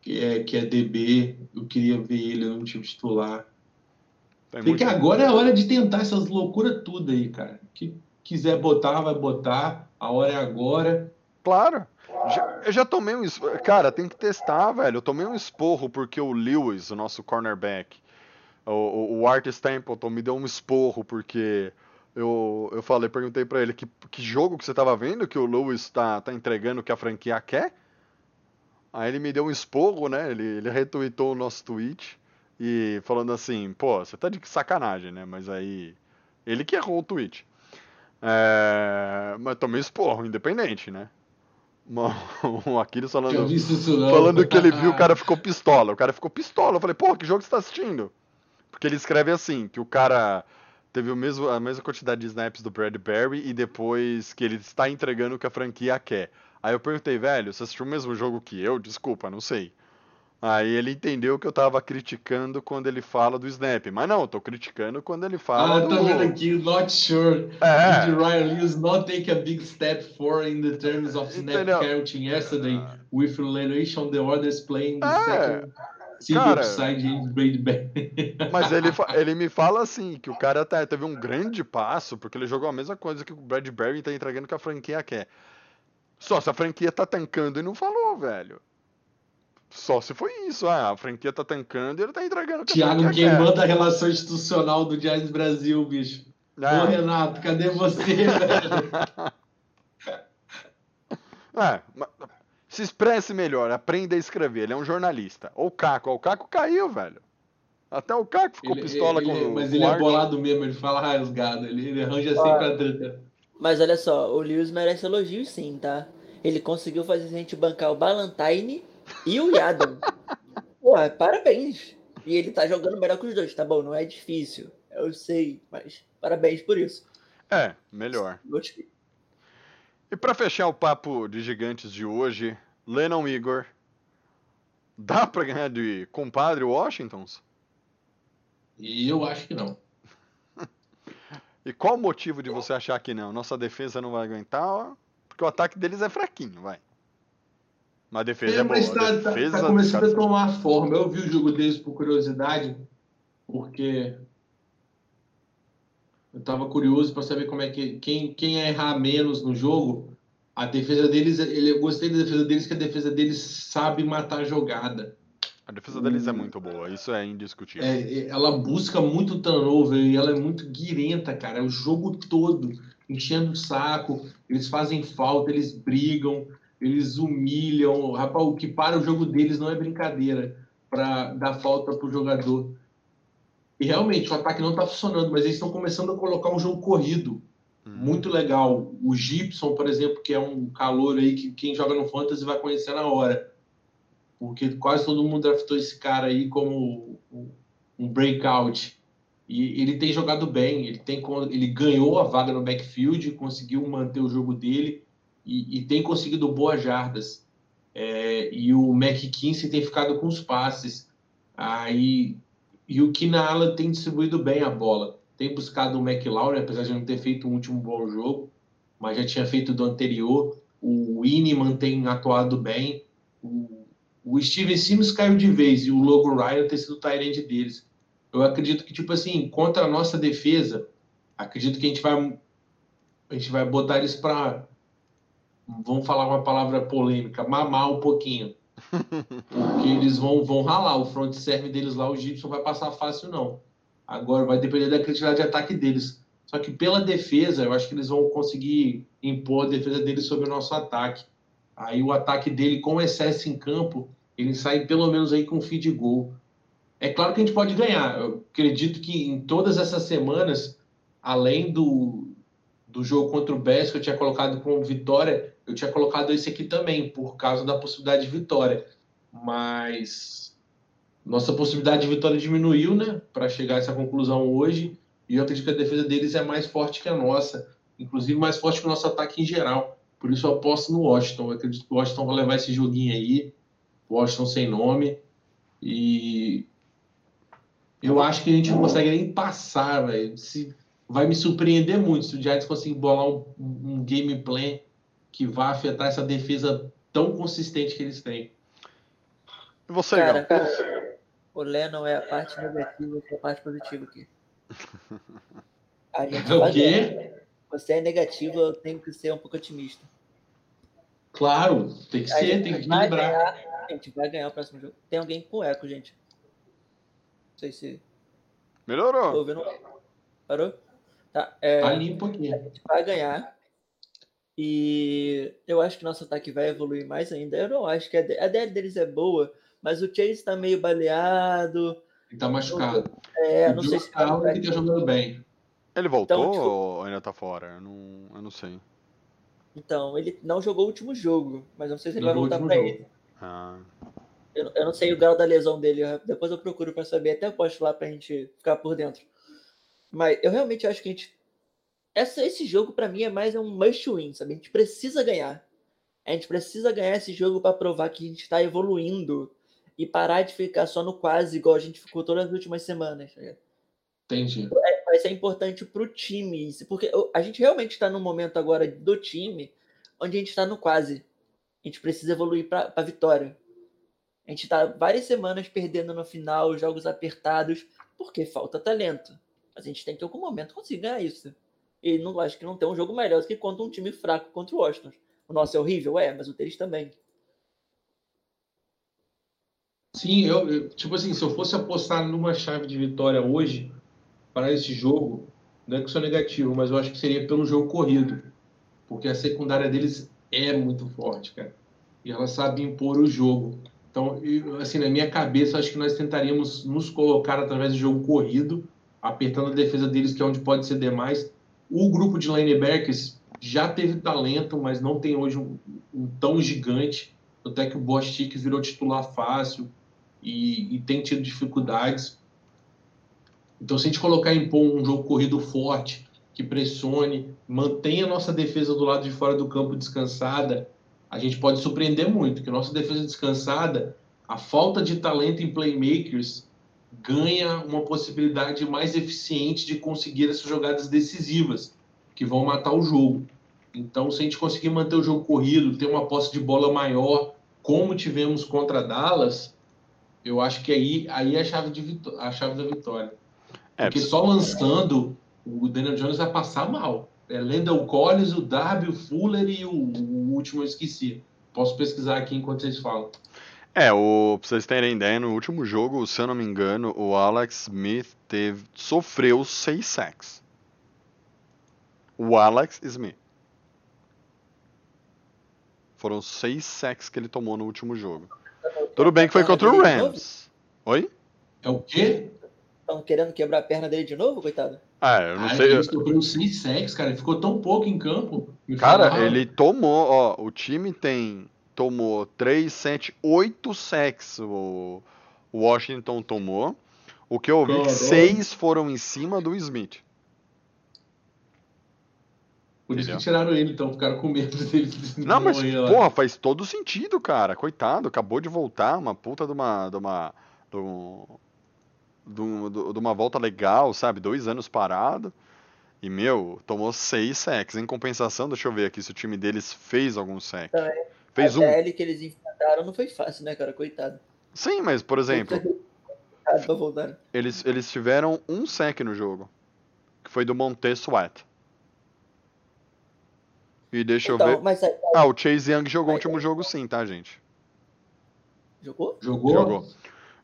que é, que é DB, eu queria ver ele no time titular. Tem muito- que agora é a hora de tentar essas loucuras tudo aí, cara. Que quiser botar, vai botar. A hora é agora. Claro. Já- eu já tomei um. es- Cara, tem que testar, velho. Eu tomei um esporro porque o Lewis, o nosso cornerback, o, o, Art Stapleton, me deu um esporro porque eu, eu falei, perguntei pra ele que, que jogo que você tava vendo que o Lewis tá, tá entregando que a franquia quer. Aí ele me deu um esporro, né? Ele, ele retweetou o nosso tweet e falando assim, pô, você tá de sacanagem, né? Mas aí. Ele que errou o tweet. É, mas tomei esporro, independente, né? O Aquiles falando, falando que ele viu, o cara ficou pistola. O cara ficou pistola. Eu falei, pô, que jogo você tá assistindo? Porque ele escreve assim, que o cara teve o mesmo, a mesma quantidade de snaps do Bradbury e depois que ele está entregando o que a franquia quer. Aí eu perguntei, velho, você assistiu o mesmo jogo que eu? Desculpa, não sei. Aí ele entendeu que eu tava criticando quando ele fala do snap. Mas não, eu tô criticando quando ele fala Ah, do... tá vendo aqui, not sure. É. Did Ryan Lewis not take a big step forward in the terms of snap Entendeu? counting yesterday with relation on the orders playing the É. second Cara. Mas ele, ele me fala assim, que o cara tá- teve um grande passo, porque ele jogou a mesma coisa que o Bradbury tá entregando que a franquia quer. Só se a franquia tá tancando e não falou, velho. Só se foi isso, ah, a franquia tá tancando e ele tá entregando o que a Thiago franquia queimando a relação institucional do Giants Brasil, bicho. quer. Ô, Renato, cadê você, velho? É, se expresse melhor, aprenda a escrever. Ele é um jornalista. Ou o Caco, o Caco caiu, velho. Até o Caco ficou Ele- pistola ele- com o Mas com ele é bolado mesmo, ele fala rasgado, ele, ele arranja sempre a treta. Mas olha só, o Lewis merece elogios sim, tá? Ele conseguiu fazer a gente bancar o Ballantyne e o Yadon. Pô, parabéns. E ele tá jogando melhor que os dois, tá bom? Não é difícil. Eu sei, mas parabéns por isso. É, melhor. E pra fechar o papo de gigantes de hoje, Lennon Igor, dá pra ganhar de compadre Washingtons? E eu acho que não. E qual o motivo de você achar que não? Nossa defesa não vai aguentar? ó, Porque o ataque deles é fraquinho, vai. Mas a defesa é, É, boa. mas a tá, tá- defesa tá começando a tomar forma. Eu vi o jogo deles por curiosidade, porque eu tava curioso para saber como é que quem, quem ia errar menos no jogo. A defesa deles, ele, eu gostei da defesa deles, que a defesa deles sabe matar a jogada. A defesa deles é muito boa, isso é indiscutível. É, é, ela busca muito turnover e ela é muito guirenta, cara. É o jogo todo enchendo o saco. Eles fazem falta, eles brigam, eles humilham. Rapaz, o que para o jogo deles não é brincadeira para dar falta pro jogador. E realmente o ataque não tá funcionando, mas eles estão começando a colocar um jogo corrido. Hum. Muito legal. O Gibson, por exemplo, que é um calor aí que quem joga no Fantasy vai conhecer na hora. Porque quase todo mundo draftou esse cara aí como um breakout. E ele tem jogado bem, ele, tem, ele ganhou a vaga no backfield, conseguiu manter o jogo dele e, e tem conseguido boas jardas. É, e o McKinsey tem ficado com os passes. Aí, e o Kinala tem distribuído bem a bola. Tem buscado o McLaurin, apesar de não ter feito um último bom jogo, mas já tinha feito do anterior. O Winnie tem atuado bem. O, o Steven Sims caiu de vez e o Logan Ryan tem sido o Tyrande deles. Eu acredito que, tipo assim, contra a nossa defesa, acredito que a gente vai, a gente vai botar eles para, vamos falar uma palavra polêmica, mamar um pouquinho. Porque eles vão, vão ralar. O front serve deles lá, o Gibson vai passar fácil, não. Agora vai depender da criatividade de ataque deles. Só que pela defesa, eu acho que eles vão conseguir impor a defesa deles sobre o nosso ataque. Aí o ataque dele, com excesso em campo, ele sai pelo menos aí com feed goal. É claro que a gente pode ganhar. Eu acredito que em todas essas semanas, além do, do jogo contra o Bears, que eu tinha colocado como vitória, eu tinha colocado esse aqui também, por causa da possibilidade de vitória. Mas nossa possibilidade de vitória diminuiu, né? Para chegar a essa conclusão hoje. E eu acredito que a defesa deles é mais forte que a nossa. Inclusive mais forte que o nosso ataque em geral. Por isso eu aposto no Washington. Eu acredito que o Washington vai levar esse joguinho aí. Washington sem nome. E eu acho que a gente não consegue nem passar, velho. Se vai me surpreender muito se o Giants conseguir bolar um, um game plan que vai afetar essa defesa tão consistente que eles têm. E você, Cara, Gal? o Lennon é a parte negativa e a parte positiva aqui. A gente O vai quê? Você é negativo, eu tenho que ser um pouco otimista. Claro, tem que A ser, gente tem que equilibrar. ganhar, a gente vai ganhar o próximo jogo. Tem alguém com eco, gente. Não sei se. Tô Melhorou. ouvindo. Parou? Tá. É, Tá limpo aqui. a gente vai ganhar. E eu acho que nosso ataque vai evoluir mais ainda. Eu não acho que a, de- a DL deles é boa, mas o Chase tá meio baleado. Ele tá machucado. É, o não sei se Joe Allen que tá jogando bem. Ele voltou Então, tipo- ou ainda tá fora? Eu não, eu não sei. Então, ele não jogou o último jogo, mas eu não sei se ele Jogou o vai voltar pra jogo. ele. Ah, Eu, eu não sei o grau da lesão dele, eu- depois eu procuro pra saber, até posto lá pra gente ficar por dentro. Mas eu realmente acho que a gente. Essa, esse jogo pra mim é mais um must win, sabe? A gente precisa ganhar. A gente precisa ganhar esse jogo pra provar que a gente tá evoluindo e parar de ficar só no quase, igual a gente ficou todas as últimas semanas. tá ligado? Entendi. vai ser importante pro time. isso, Porque a gente realmente está num momento agora do time onde a gente está no quase. A gente precisa evoluir para a vitória. A gente está várias semanas perdendo no final, jogos apertados, porque falta talento. A gente tem que em algum momento conseguir ganhar isso. E não acho que não tem um jogo melhor do que contra um time fraco contra o Washington. O nosso é horrível, é, mas o deles também. Sim, eu, eu- tipo assim, se eu fosse apostar numa chave de vitória hoje para esse jogo, não é que sou negativo, mas eu acho que seria pelo jogo corrido, porque a secundária deles é muito forte, cara, e ela sabe impor o jogo. Então, eu, assim, na minha cabeça, acho que nós tentaríamos nos colocar através do jogo corrido, apertando a defesa deles, que é onde pode ceder mais. O grupo de linebackers já teve talento, mas não tem hoje um, um tão gigante. Até que o Bostic virou titular fácil e, e, tem tido dificuldades. Então, se a gente colocar em pôr um jogo corrido forte, que pressione, mantenha a nossa defesa do lado de fora do campo descansada, a gente pode surpreender muito, que a nossa defesa descansada, a falta de talento em playmakers ganha uma possibilidade mais eficiente de conseguir essas jogadas decisivas que vão matar o jogo. Então, se a gente conseguir manter o jogo corrido, ter uma posse de bola maior, como tivemos contra Dallas, eu acho que aí, aí é a chave, de a chave da vitória. É, Porque só lançando, o Daniel Jones vai passar mal. É Lendell Collins, o Darby, o Fuller e o, o último eu esqueci. Posso pesquisar aqui enquanto vocês falam. É, o, pra vocês terem ideia, no último jogo, se eu não me engano, o Alex Smith teve, sofreu seis sacks. O Alex Smith. Foram seis sacks que ele tomou no último jogo. Tudo bem que foi contra o Rams. Oi? É o quê? Estão querendo quebrar a perna dele de novo, coitado? Ah, eu não ah, sei. Ele sofreu seis sacks, cara. Ele ficou tão pouco em campo. Cara, ele tomou, ó, o time tem tomou 3, 7, 8 sacks o, Washington tomou. O que eu ouvi que seis foram em cima do Smith. Por isso que tiraram ele, então, ficaram com medo dele. Não, mas, porra, faz todo sentido, cara. Coitado, acabou de voltar, uma puta de uma. De uma, de, um, de uma volta legal, sabe? Dois anos parado. E, meu, tomou seis sacks. Em compensação, deixa eu ver aqui se o time deles fez algum sack. Também. Fez a um. DL que eles enfrentaram não foi fácil, né, cara? Coitado. Sim, mas, por exemplo. Eles, eles tiveram um sec no jogo. Que foi do Montez Sweat. E deixa então, eu ver. Mas, ah, o Chase Young jogou o último jogo sim, tá, gente? Jogou? Jogou. Jogou.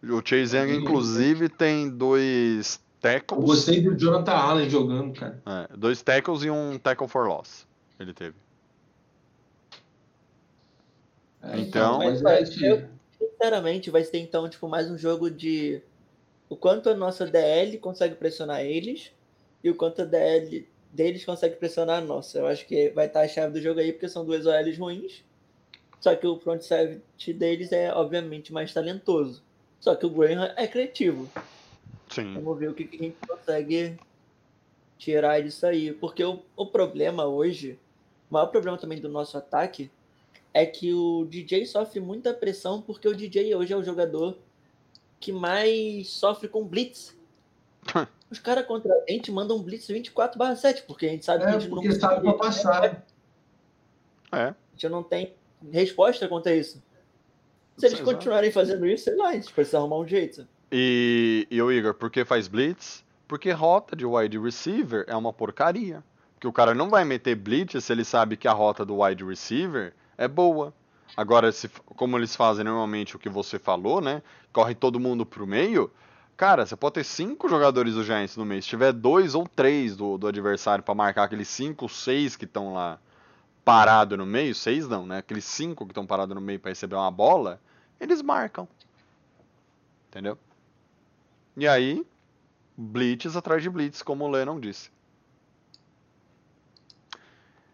O Chase Young, inclusive, tem dois tackles. Eu gostei do Jonathan Allen jogando, cara. É, dois tackles e um tackle for loss. Ele teve. É, então, então mas, eu, sinceramente, vai ser então tipo mais um jogo de o quanto a nossa DL consegue pressionar eles e o quanto a DL deles consegue pressionar a nossa. Eu acho que vai estar a chave do jogo aí, porque são duas OLs ruins. Só que o front safety deles é, obviamente, mais talentoso. Só que o Graham é criativo. Sim. Vamos ver o que, que a gente consegue tirar disso aí. Porque o, o problema hoje, o maior problema também do nosso ataque é que o DJ sofre muita pressão porque o DJ hoje é o jogador que mais sofre com blitz. Os caras contra a gente mandam blitz 24/7, porque a gente sabe é, que a gente porque não sabe para passar. É. A gente não tem resposta contra isso. Se eles continuarem fazendo isso, sei lá, a gente precisa arrumar um jeito. E, e o Igor, por que faz blitz? Porque rota de wide receiver é uma porcaria. Porque o cara não vai meter blitz se ele sabe que a rota do wide receiver é boa. Agora, se, como eles fazem normalmente o que você falou, né? Corre todo mundo pro meio. Cara, você pode ter cinco jogadores do Giants no meio. Se tiver dois ou três do, do adversário para marcar aqueles cinco, seis que estão lá parado no meio, seis não, né? Aqueles cinco que estão parados no meio para receber uma bola, eles marcam. Entendeu? E aí, blitz atrás de blitz, como o Lennon disse.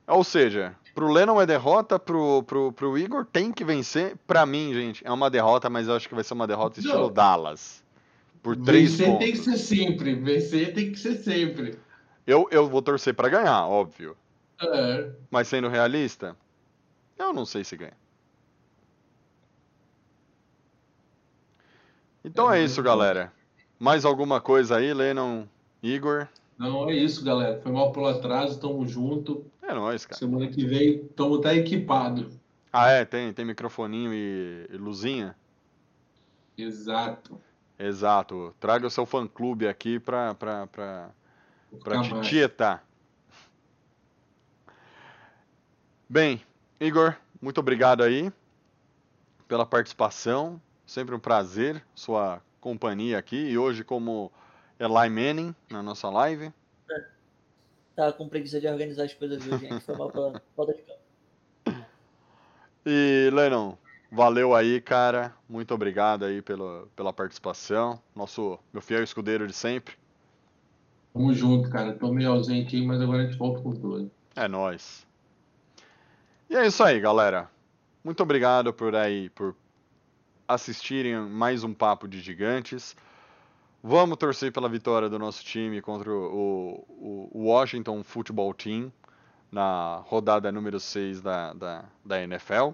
Ou seja, Pro Lennon é derrota, pro, pro, pro Igor tem que vencer. Pra mim, gente, é uma derrota, mas eu acho que vai ser uma derrota estilo Não. Dallas. Por três vencer pontos. tem que ser sempre. Vencer tem que ser sempre. Eu, eu vou torcer para ganhar, óbvio. É. Mas sendo realista, eu não sei se ganha. Então é, é isso, galera. Mais alguma coisa aí, Lennon, Igor? Não, é isso, galera. Foi mal pelo atraso, tamo junto. É nóis, cara. Semana que vem estamos até equipado. Ah, é? Tem, tem microfoninho e, e luzinha? Exato. Exato. Traga o seu fã-clube aqui pra, pra, pra, pra te tietar. Bem, Igor, muito obrigado aí pela participação. Sempre um prazer sua companhia aqui. E hoje como Eli Manning na nossa live. Tava com preguiça de organizar as coisas hoje, gente. Foi mal pra falta de campo. E, Lennon, valeu aí, cara. Muito obrigado aí pela, pela participação. Nosso, meu fiel escudeiro de sempre. Tamo junto, cara. Tô meio ausente aí, mas agora a gente volta com tudo. É nóis. E é isso aí, galera. Muito obrigado por aí por assistirem mais um papo de gigantes. Vamos torcer pela vitória do nosso time contra o, o, o Washington Football Team na rodada número 6 da, da, da NFL.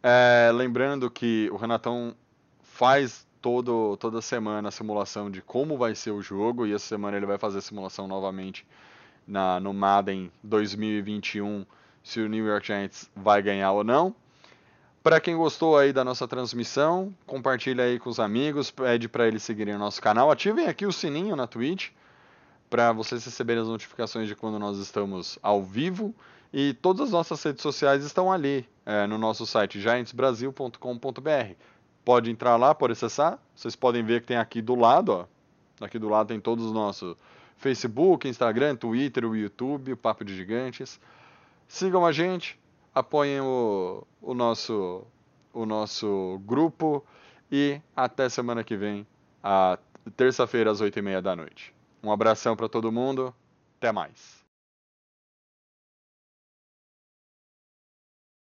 É, lembrando que o Renatão faz todo, toda semana a simulação de como vai ser o jogo e essa semana ele vai fazer a simulação novamente na, no Madden 2021 se o New York Giants vai ganhar ou não. Para quem gostou aí da nossa transmissão, compartilha aí com os amigos, pede para eles seguirem o nosso canal, ativem aqui o sininho na Twitch para vocês receberem as notificações de quando nós estamos ao vivo e todas as nossas redes sociais estão ali é, no nosso site giantsbrasil.com.br. Pode entrar lá, pode acessar. Vocês podem ver que tem aqui do lado, ó, aqui do lado tem todos os nossos Facebook, Instagram, Twitter, o YouTube, o Papo de Gigantes. Sigam a gente, apoiem o, o, nosso, o nosso grupo e até semana que vem, terça-feira às oito e meia da noite. Um abração para todo mundo, até mais.